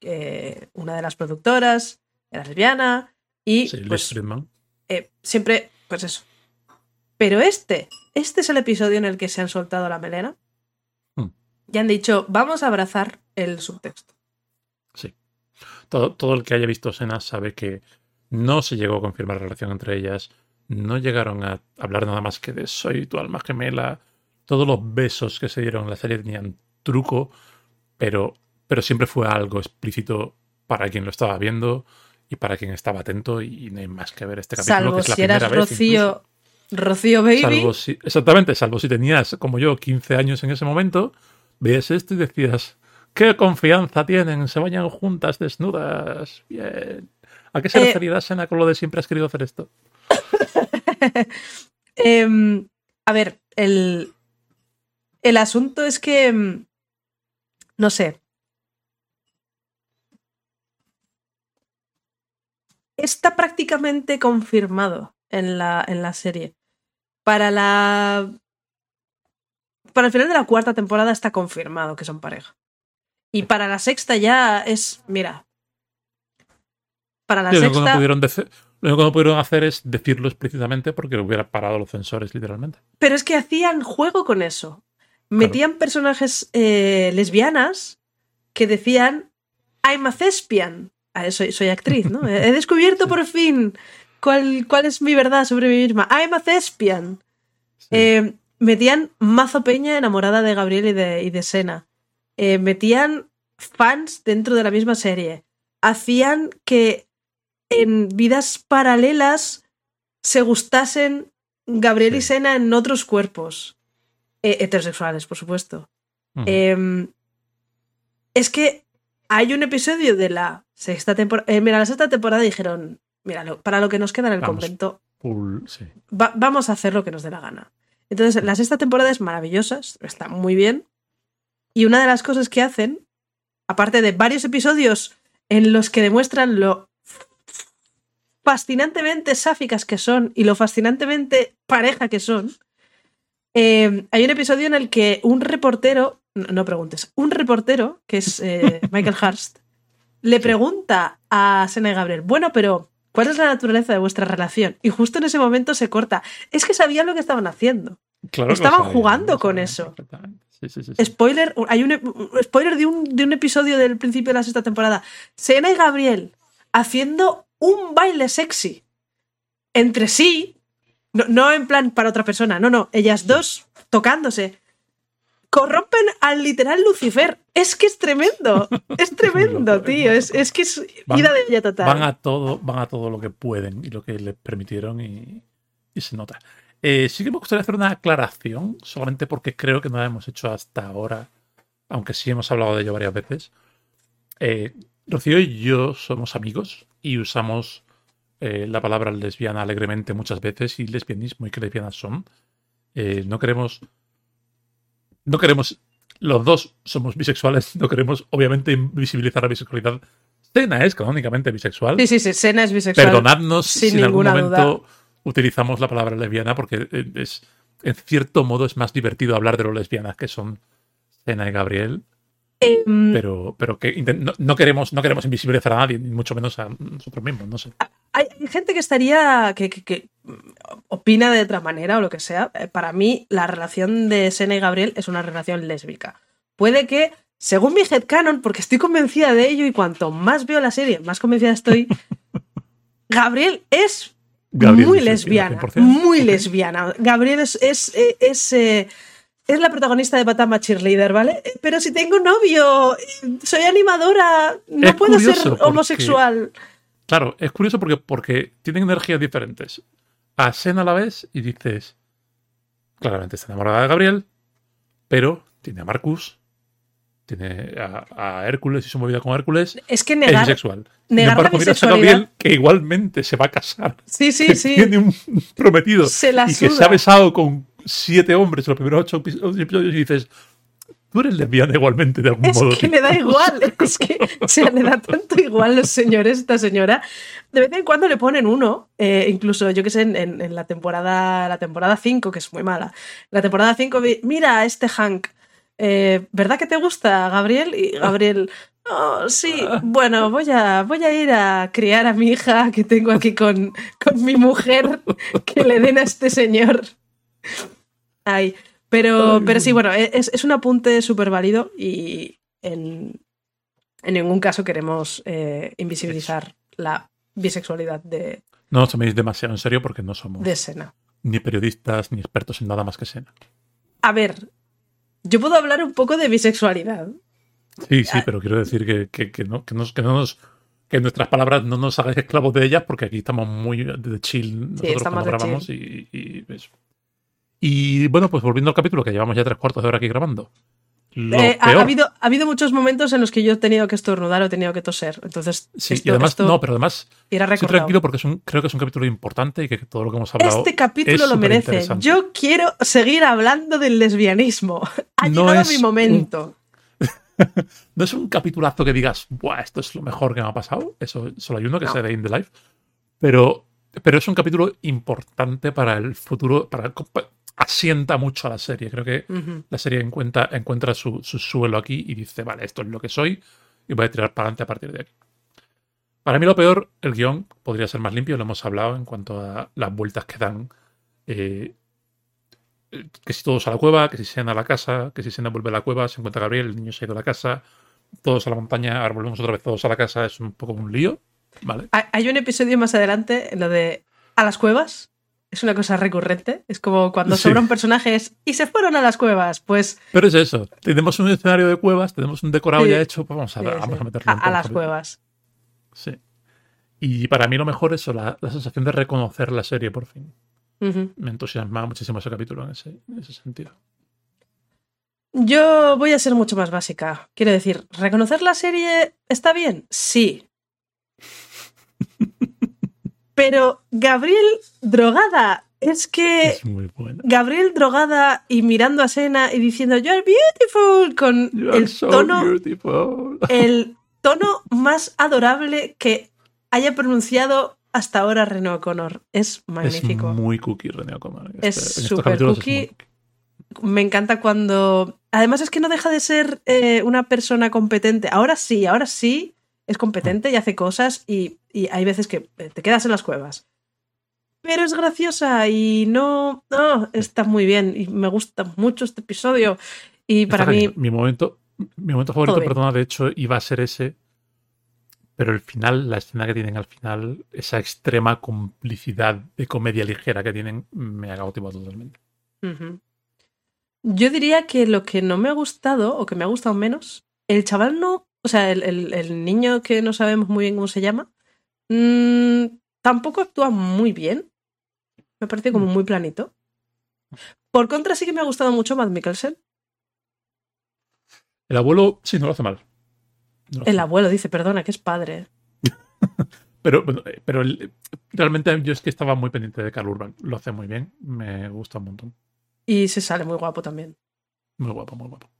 eh, una de las productoras era lesbiana y pues, eh, siempre, pues eso. Pero este, este es el episodio en el que se han soltado la melena hmm. y han dicho, vamos a abrazar el subtexto. Sí. Todo, todo el que haya visto escenas sabe que no se llegó a confirmar la relación entre ellas, no llegaron a hablar nada más que de soy tu alma gemela. Todos los besos que se dieron en la serie tenían truco, pero pero siempre fue algo explícito para quien lo estaba viendo y para quien estaba atento y no hay más que ver este capítulo que es la si eras Rocío, Rocío Baby. exactamente, salvo si tenías, como yo, 15 años en ese momento, veías esto y decías, qué confianza tienen, se bañan juntas, desnudas, bien. ¿A qué se eh, referirá Sena con lo de siempre has querido hacer esto? Em, a ver, el, el asunto es que, em, no sé, está prácticamente confirmado en la, en la serie. Para la. Para el final de la cuarta temporada está confirmado que son pareja. Y para la sexta ya es. Mira. Para la sexta. Lo único, que no pudieron hacer es decirlo explícitamente porque hubiera parado los censores, literalmente. Pero es que hacían juego con eso. Metían personajes eh, lesbianas que decían I'm a thespian soy, soy actriz, ¿no? He descubierto por fin cuál, cuál es mi verdad sobre mí misma. I'm a thespian. Eh, metían mazo peña enamorada de Gabriel y de, y de Sena. Eh, metían fans dentro de la misma serie. Hacían que en vidas paralelas se gustasen Gabriel y Sena en otros cuerpos. Eh, heterosexuales, por supuesto. Em, es que hay un episodio de la sexta temporada. Mira, la sexta temporada dijeron: Mira, para lo que nos queda en el convento, vamos a hacer lo que nos dé la gana. Entonces, la sexta temporada es maravillosa, está muy bien. Y una de las cosas que hacen, aparte de varios episodios en los que demuestran lo fascinantemente sáficas que son y lo fascinantemente pareja que son, eh, hay un episodio en el que un reportero no, preguntes, un reportero, que es eh, Michael Hurst, le pregunta a Sena y Gabriel, bueno, pero ¿cuál es la naturaleza de vuestra relación? Y justo en ese momento se corta. Es que sabían lo que estaban haciendo. estaban jugando con eso. spoiler, hay un, spoiler de un, de un episodio del principio de la sexta temporada. Sena y Gabriel haciendo un baile sexy entre sí, no, no, en plan para otra persona, no, no, ellas dos tocándose corrompen al literal Lucifer. Es que es tremendo. Es tremendo, tío. Es, que es vida de ella total. Van a todo, van a todo lo que pueden y lo que les permitieron y, y se nota. Eh, sí que me gustaría hacer una aclaración, solamente porque creo que no la hemos hecho hasta ahora, aunque sí hemos hablado de ello varias veces. Eh, Rocío y yo somos amigos y usamos eh, la palabra lesbiana alegremente muchas veces y lesbianismo y que lesbianas son. Eh, no queremos. No queremos. Los dos somos bisexuales, no queremos, obviamente, invisibilizar la bisexualidad. Sena es canónicamente bisexual. Sí, sí, sí, Sena es bisexual. Perdonadnos sin si en algún momento duda. utilizamos la palabra lesbiana porque eh, es, en cierto modo es más divertido hablar de los lesbianas que son Sena y Gabriel, Em, pero, pero que no, no queremos, no queremos invisibilizar a nadie, ni mucho menos a nosotros mismos, no sé. hay, gente que estaría. Que, que- opina de otra manera o lo que sea. Eh, Para mí, la relación de Sena y Gabriel es una relación lésbica. Puede que, según mi headcanon, porque estoy convencida de ello y cuanto más veo la serie, más convencida estoy. Gabriel es Gabriel muy es lesbiana, lesbiana, 100%. muy lesbiana. Gabriel es, es, eh, es, eh, es la protagonista de Batama Cheerleader, ¿vale? Pero si tengo novio, soy animadora, no Es puedo ser porque- homosexual. Claro, es curioso porque, porque tienen energías diferentes. A Sena la ves y dices, claramente está enamorada de Gabriel, pero tiene a Marcus, tiene a, a Hércules y su movida con Hércules, Es que es negar. bisexual. Sin negar la embargo, miras a bisexualidad- Gabriel que igualmente se va a casar, Sí, sí, que sí. tiene un prometido Se la y que se ha besado con siete hombres en los primeros ocho epi- episodios y dices, tú eres lesbiana igualmente de algún Es modo. que tío". le da igual, es que o sea, le da tanto igual los señores, esta señora. De vez en cuando le ponen uno, eh, incluso yo que sé, en, en- en la temporada la temporada 5, que es muy mala. La temporada 5, vi- mira a este Hank, eh, ¿verdad que te gusta, Gabriel? Y Gabriel, "Oh, sí, bueno, voy a, voy a ir a criar a mi hija que tengo aquí con, con mi mujer, que le den a este señor. Ay, pero, pero sí, no. bueno, e, es, es un apunte súper válido y en, en ningún caso queremos eh, invisibilizar la bisexualidad de, No os toméis demasiado en serio porque no somos de Sena. ni periodistas ni expertos en nada más que Sena. A ver, yo puedo hablar un poco de bisexualidad. Sí, sí, pero quiero decir que, que- que no, que, nos- que no nos que nuestras palabras no nos hagáis esclavos de ellas porque aquí estamos muy de chill nosotros estamos cuando de grabamos y, y eso. Y bueno, pues volviendo al capítulo, que llevamos ya tres cuartos de hora aquí grabando. Eh, ha, habido, ha habido muchos momentos en los que yo he tenido que estornudar o he tenido que toser. Entonces, Sí, esto, y además, esto no, pero además, estoy tranquilo porque es un, creo que es un capítulo importante y que todo lo que hemos hablado. Este capítulo es lo merece. Yo quiero seguir hablando del lesbianismo. Ha No llegado mi un- momento. No es un capitulazo que digas, Buah, esto es lo mejor que me ha pasado. Eso solo hay uno que No. es de In the Life. Pero, pero es un capítulo importante para el futuro. Para, asienta mucho a la serie. Creo que la serie encuentra, encuentra su, su suelo aquí y dice, vale, esto es lo que soy y voy a tirar para adelante a partir de aquí. Para mí lo peor, el guion podría ser más limpio, lo hemos hablado en cuanto a las vueltas que dan. eh, que si todos a la cueva, que si Sena a la casa, que si Sena vuelve a la cueva, se encuentra Gabriel, el niño se ha ido a la casa, todos a la montaña, ahora volvemos otra vez todos a la casa, es un poco un lío, ¿vale? Hay- Hay un episodio más adelante, en lo de a las cuevas. Es una cosa recurrente. Es como cuando Sí. sobran personajes y se fueron a las cuevas. Pues Pero es eso, tenemos un escenario de cuevas, tenemos un decorado Sí. ya hecho, pues vamos a, sí, vamos a meterlo a, en las capítulo. cuevas. Sí. Y para mí lo mejor es eso, la, la sensación de reconocer la serie por fin. Me entusiasma muchísimo ese capítulo en ese, en ese sentido. Yo voy a ser mucho más básica. Quiero decir, ¿reconocer la serie está bien? Sí. Pero Gabriel drogada. Es que Es muy buena. Gabriel drogada y mirando a Sena y diciendo You're beautiful con You el so tono beautiful. el tono más adorable que haya pronunciado hasta ahora Reno O'Connor. Es magnífico. Es muy cookie René O'Connor. Es este- estos súper es cookie. cookie. Me encanta cuando... Además es que no deja de ser eh, una persona competente. Ahora sí, ahora sí es competente y hace cosas y, y hay veces que te quedas en las cuevas. Pero es graciosa y no... No, está muy bien y me gusta mucho este episodio. Y Está para mí... Mi momento, mi momento favorito, perdona, de hecho, iba a ser ese. Pero el final, la escena que tienen al final, esa extrema complicidad de comedia ligera que tienen, me ha cautivado totalmente. Yo diría que lo que no me ha gustado, o que me ha gustado menos, el chaval no, o sea, el, el- el niño que no sabemos muy bien cómo se llama, mm, tampoco actúa muy bien. Me parece como muy planito. Por contra, sí que me ha gustado mucho Matt Mikkelsen. El abuelo, sí, no lo hace mal. No lo hace El mal. abuelo dice, perdona, que es padre. Pero, bueno, eh, pero el- realmente yo es que estaba muy pendiente de Carl Urban. Lo hace muy bien. Me gusta un montón. Y se sale muy guapo también. Muy guapo, muy guapo.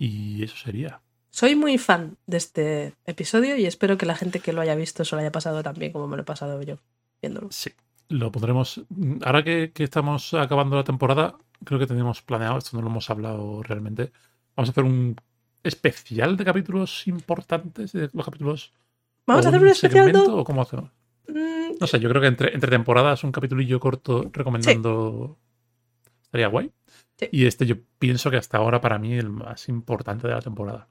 Y eso sería. Soy muy fan de este episodio y espero que la gente que lo haya visto se lo haya pasado tan bien como me lo he pasado yo viéndolo. Sí. Lo pondremos. Ahora que, que estamos acabando la temporada, creo que tenemos planeado, esto no lo hemos hablado realmente. Vamos a hacer un especial de capítulos importantes, de los capítulos. Vamos a hacer un especial ¿O cómo hacemos? Mm, No sé, yo creo que entre, entre temporadas un capitulillo corto recomendando estaría guay. Sí. Y este yo pienso que hasta ahora para mí el más importante de la temporada.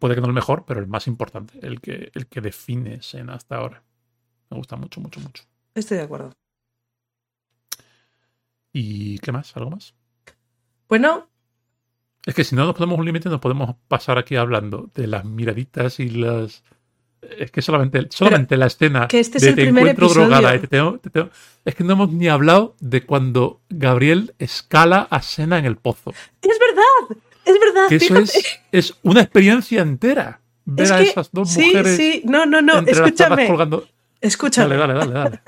Puede que no el mejor, pero el más importante, el que, el que define escena hasta ahora. Me gusta mucho, mucho, mucho. estoy de acuerdo. ¿Y qué más? ¿Algo más? Bueno, Es que si no nos ponemos un límite, nos podemos pasar aquí hablando de las miraditas y las. Es que solamente, solamente la escena que este es de el te primer encuentro episodio. drogada y te tengo- te tengo- Es que no hemos ni hablado de cuando Gabriel escala a Sena en el pozo. es verdad, es verdad. Que eso es, es una experiencia entera. Ver Es a que- esas dos sí, mujeres sí, no, no, no, tablas escúchame, escúchame. Dale, dale, dale, dale.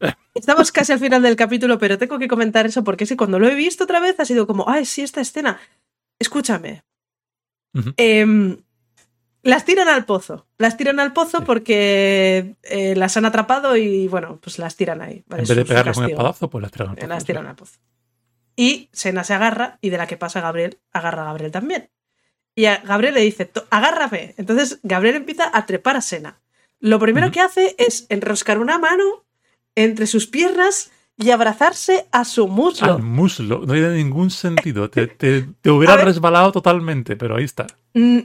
Estamos casi al final del capítulo, pero tengo que comentar eso porque sí, cuando lo he visto otra vez ha sido como, ay, sí, esta escena. Escúchame. Em, las tiran al pozo. Las tiran al pozo Sí. porque eh, las han atrapado y, bueno, pues las tiran ahí. ¿vale? En vez de pegarles un espadazo, pues las tiran al pozo, Las tiran al pozo. Y Sena se agarra y de la que pasa Gabriel, agarra a Gabriel también. Y a Gabriel le dice, "To- agárrame. Entonces Gabriel empieza a trepar a Sena. Lo primero que hace es enroscar una mano entre sus piernas y abrazarse a su muslo. Al muslo. No tiene ningún sentido. Te, te, te hubiera resbalado totalmente, pero ahí está. Mm,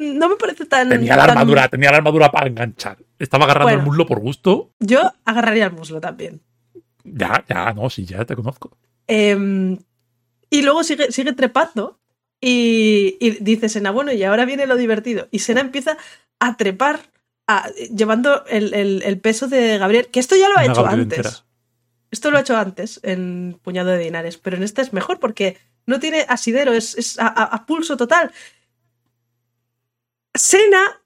No me parece tan... Tenía la tan- armadura, tenía la armadura para enganchar. Estaba agarrando Bueno. el muslo por gusto. Yo agarraría el muslo también. Ya, ya, no, sí, ya te conozco. Em, y luego sigue, sigue trepando y, y dice Sena, bueno, y ahora viene lo divertido. Y Sena empieza a trepar a- llevando el, el- el peso de Gabriel, que esto ya lo ha Una hecho Gabriel antes. entera. Esto lo ha hecho antes en Puñado de Dinares, pero en este es mejor porque no tiene asidero, es, es a, a- a pulso total. Sena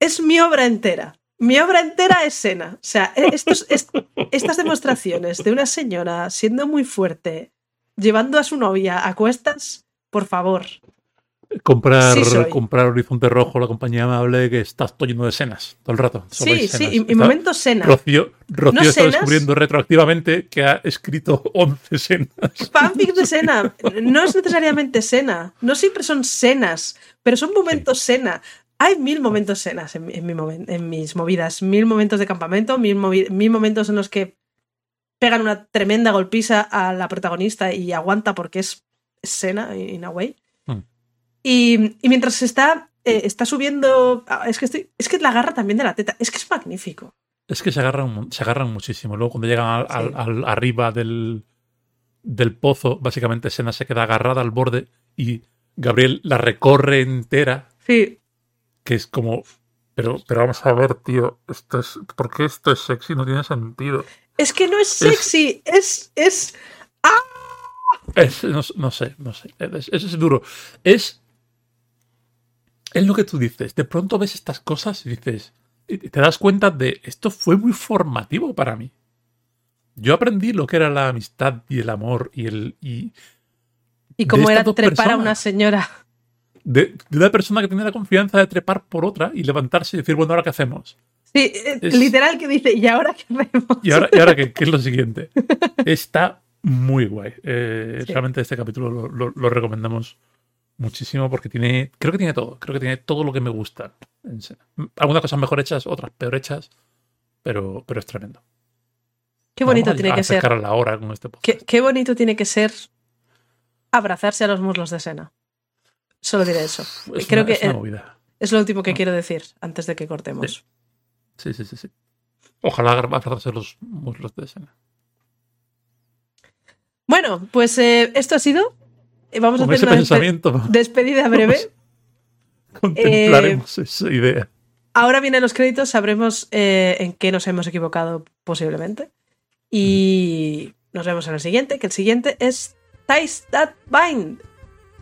es mi obra entera. Mi obra entera es Sena. O sea, e- estos- est- estas demostraciones de una señora siendo muy fuerte, llevando a su novia a cuestas, por favor. Comprar, Sí comprar Horizonte Rojo, la compañía amable, que está todo lleno de escenas todo el rato. Sí, sí, y, momentos Sena. Rocío, Rocío No está descubriendo retroactivamente que ha escrito 11 escenas. Fanfic de Sena. No es necesariamente Sena. No siempre son Senas, pero son momentos Sena. Hay mil momentos Senas en, en mi momen- en mis movidas. Mil momentos de campamento, mil, movi- mil momentos en los que pegan una tremenda golpiza a la protagonista y aguanta porque es Sena, in a way. Hmm. Y, y mientras está, eh, está subiendo. ah, Es que, estoy, es que la agarra también de la teta. Es que es magnífico. Es que se agarran, se agarran muchísimo. Luego, cuando llegan al, al- Sí. al- arriba del, del pozo, básicamente Sena se queda agarrada al borde y Gabriel la recorre entera, Sí. Que es como. Pero, pero vamos a ver, tío, esto es, ¿por qué esto es sexy? No tiene sentido. Es que no es sexy, es. es Es- no, no sé, no sé. Es, es- duro. Es. Es lo que tú dices. De pronto ves estas cosas y dices. Y te das cuenta de. Esto fue muy formativo para mí. Yo aprendí lo que era la amistad y el amor y el. Y y estas era trepar a una señora. De, de una persona que tenía la confianza de trepar por otra y levantarse y decir, bueno, ¿ahora qué hacemos? Sí, eh, Es- literal que dice, ¿y ahora qué hacemos? ¿Y ahora, y ahora qué, qué es lo siguiente? Está muy guay. Eh, Sí. Realmente este capítulo lo, lo- lo recomendamos muchísimo porque tiene, creo que tiene todo, creo que tiene todo lo que me gusta. en Sena. Algunas cosas mejor hechas, otras peor hechas, pero, pero es tremendo. Qué bonito Vamos a- tiene que ser. a la hora con este. Qué, qué bonito tiene que ser abrazarse a los muslos de Sena. Solo diré eso. Es creo una- que es una eh, movida. es lo último que Ah. quiero decir antes de que cortemos. Sí, sí, sí, sí. Ojalá abrazarse los muslos de escena. Bueno, pues eh, esto ha sido. Eh, Vamos a Con hacer una pensamiento despedida breve. contemplaremos esa idea. ahora vienen los créditos, sabremos eh, en qué nos hemos equivocado posiblemente. Y nos vemos en el siguiente, que el siguiente es Ties That Bind.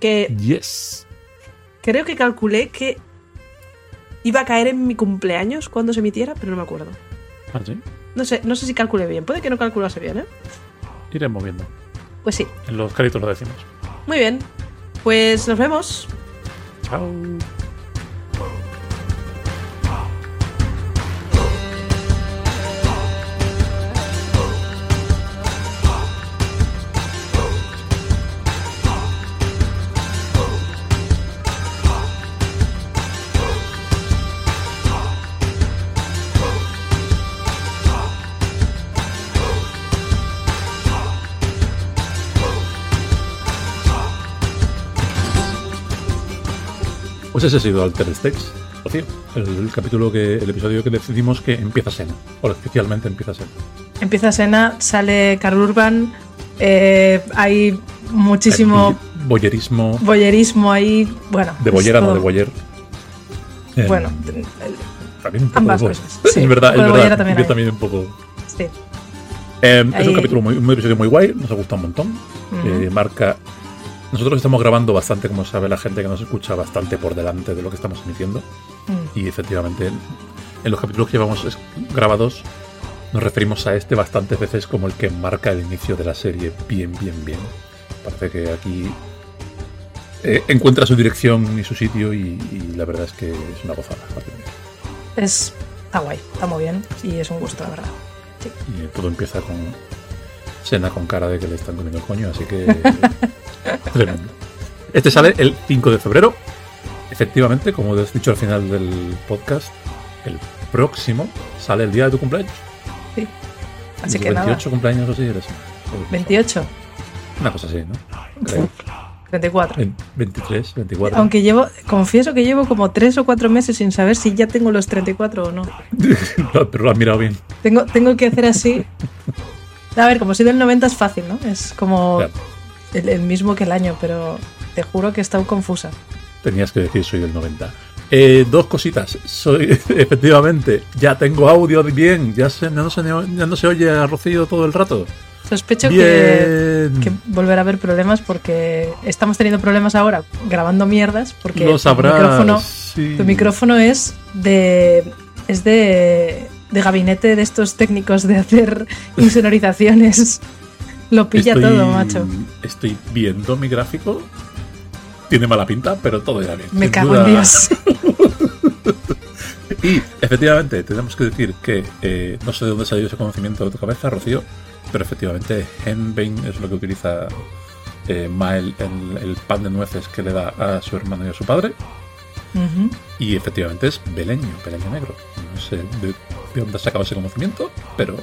Que Yes. Creo que calculé que iba a caer en mi cumpleaños cuando se emitiera, pero no me acuerdo. Ah, sí. No sé, no sé si calculé bien. Puede que no calculase bien, ¿eh? Iremos viendo. Pues sí. En los créditos lo decimos. Muy bien. Pues nos vemos. Chao. Pues ese ha sido Alter Stakes. El, el capítulo que, el episodio que decidimos que empieza Sena. O oficialmente empieza Sena. Empieza Sena, sale Carl Urban. eh, hay muchísimo El Boyerismo. boyerismo ahí. Bueno. De boyera, no de boyer. Eh, Bueno, también un poco ambas de cosas, sí. es verdad, Un es verdad. también yo hay. también un poco. sí. Eh, es un capítulo muy, un episodio muy guay, nos ha gustado un montón. Ujú. Eh, marca. Nosotros estamos grabando bastante, como sabe la gente que nos escucha, bastante por delante de lo que estamos emitiendo. Mm. Y efectivamente, en, los capítulos que llevamos grabados, nos referimos a este bastantes veces como el que marca el inicio de la serie bien, bien, bien. Parece que aquí eh, encuentra su dirección y su sitio y, y la verdad es que es una gozada. Es, está guay, está muy bien y es un gusto, la verdad. Y todo empieza con Sena con cara de que le están comiendo el coño, así que tremendo. Este sale el 5 de febrero. Efectivamente, como has dicho al final del podcast, el próximo sale el día de tu cumpleaños. Sí. Así que nada. 28 cumpleaños o así eres. 28, Una cosa así, ¿no? Creo. 34. En 23, 24. Aunque llevo, confieso que llevo como 3 o 4 meses sin saber si ya tengo los 34 o no. Pero lo has mirado bien. Tengo, tengo que hacer así. A ver, como soy del 90 es fácil, ¿no? Es como Claro. el, el mismo que el año, pero te juro que he estado confusa. Tenías que decir soy del 90. Eh, dos cositas. Soy, efectivamente, ya tengo audio bien. Ya, se, ya no se, ya no se oye a Rocío todo el rato. Sospecho que, que volverá a haber problemas porque estamos teniendo problemas ahora grabando mierdas porque Lo tu micrófono, sí. tu micrófono es de es de, de gabinete de estos técnicos de hacer insonorizaciones. Lo pilla Estoy- todo, macho. Estoy viendo mi gráfico. Tiene mala pinta, pero todo irá bien. Me cago duda. en Dios. Y efectivamente, tenemos que decir que eh, no sé de dónde salió ese conocimiento de tu cabeza, Rocío, pero efectivamente Henbane es lo que utiliza eh, Mael en el pan de nueces que le da a su hermano y a su padre. Y efectivamente es beleño, beleño negro. No sé de, de dónde has sacado ese conocimiento, pero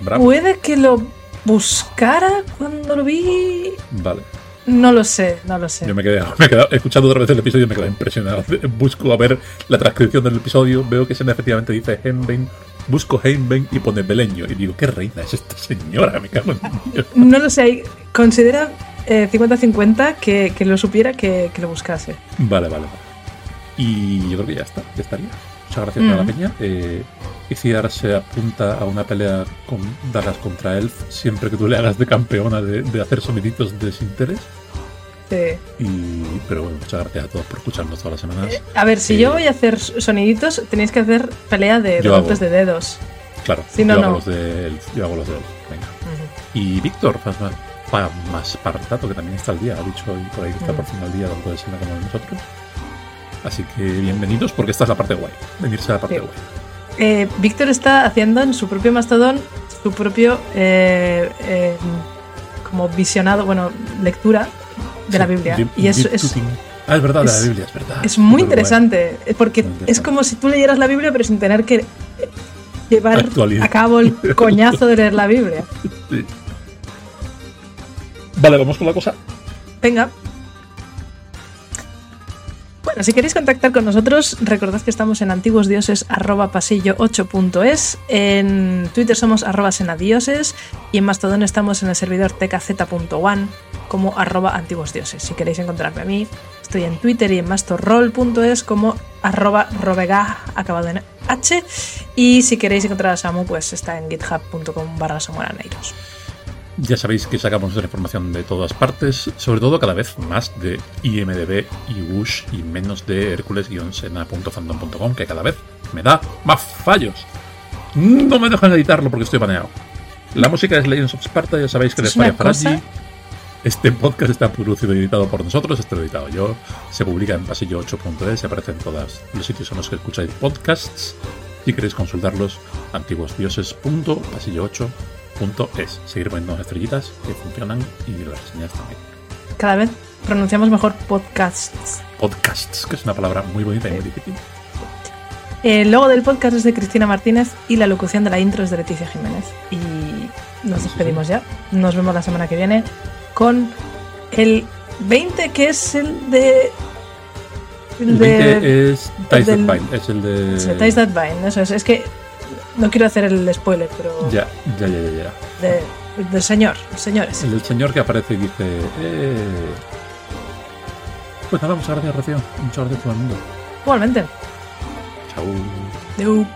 bravo. Puede que lo buscara cuando lo vi. Vale. No lo sé, no lo sé. Yo me quedé, me he quedado escuchando otra vez el episodio y me quedé impresionado. Busco a ver la transcripción del episodio, veo que se efectivamente dice Henbane, busco Henbane y pone beleño. Y digo, ¿qué reina es esta señora? Me cago en Dios. No lo sé. Considera eh, 50-50 que, que lo supiera que, que lo buscase. Vale, vale, vale. Y yo creo que ya está, ya estaría. Muchas gracias a la Mm. peña. Eh, Iciar se apunta a una pelea con Dallas contra Elf siempre que tú le hagas de campeona de, de hacer soniditos de desinterés. Sí. Y, pero bueno, muchas gracias a todos por escucharnos todas las semanas. A ver, si Eh, yo voy a hacer soniditos, tenéis que hacer pelea de golpes de dedos. Claro, Sí, no, yo hago no. los de Elf. Yo hago los de Elf. Venga. Y Víctor, Fasma- Pa- más partato, que también está al día, ha dicho hoy por ahí que está Mm. por fin al día tanto de Sena como de nosotros. Así que bienvenidos porque esta es la parte guay. Venirse a la parte Sí. guay. Eh, Víctor está haciendo en su propio mastodón su propio eh, eh, como visionado, bueno, lectura de la Biblia. deep- Y es, deep es. Ah, es verdad, de la Biblia, es verdad. es muy interesante, porque Muy es como si tú leyeras la Biblia pero sin tener que llevar Actualidad. a cabo el coñazo de leer la Biblia. Sí. Vale, vamos con la cosa. Venga. Si queréis contactar con nosotros, recordad que estamos en antiguosdioses.pasillo8.es, en Twitter somos arroba senadioses y en Mastodon estamos en el servidor tkz.one como arroba antiguosdioses. Si queréis encontrarme a mí, estoy en Twitter y en mastorroll.es como arroba robega acabado en H. Y si queréis encontrar a Samu, pues está en github.com barra samuelaneiros. Ya sabéis que sacamos la información de todas partes, sobre todo cada vez más de IMDB y Wush y menos de Hércules-sena.fandom.com, que cada vez me da más fallos. No me dejan editarlo porque estoy baneado. La música es Legends of Sparta, ya sabéis que de ¿Es una Fire Faraji. Este podcast está producido y editado por nosotros, he editado yo. Se publica en pasillo8.es, se aparece en todos los sitios en los que escucháis podcasts. Si queréis consultarlos, antiguosdioses.pasillo8.es. Seguir poniendo estrellitas que funcionan y las reseñas también. Cada vez pronunciamos mejor podcasts. Podcasts, que es una palabra muy bonita y muy difícil. El logo del podcast es de Cristina Martínez y la locución de la intro es de Leticia Jiménez. Y nos despedimos ya. Nos vemos la semana que viene con el 20, que es el de. El de. 20 es Ties That Bind, es el de... Ties That Bind, eso es. Es que no quiero hacer el spoiler, pero. Ya, ya, ya, ya. ya. de- del señor, señores. El del señor que aparece y dice... Eh... Pues nada, muchas gracias, Rocío. Muchas gracias a todo el mundo. Igualmente. Chao. Adeu.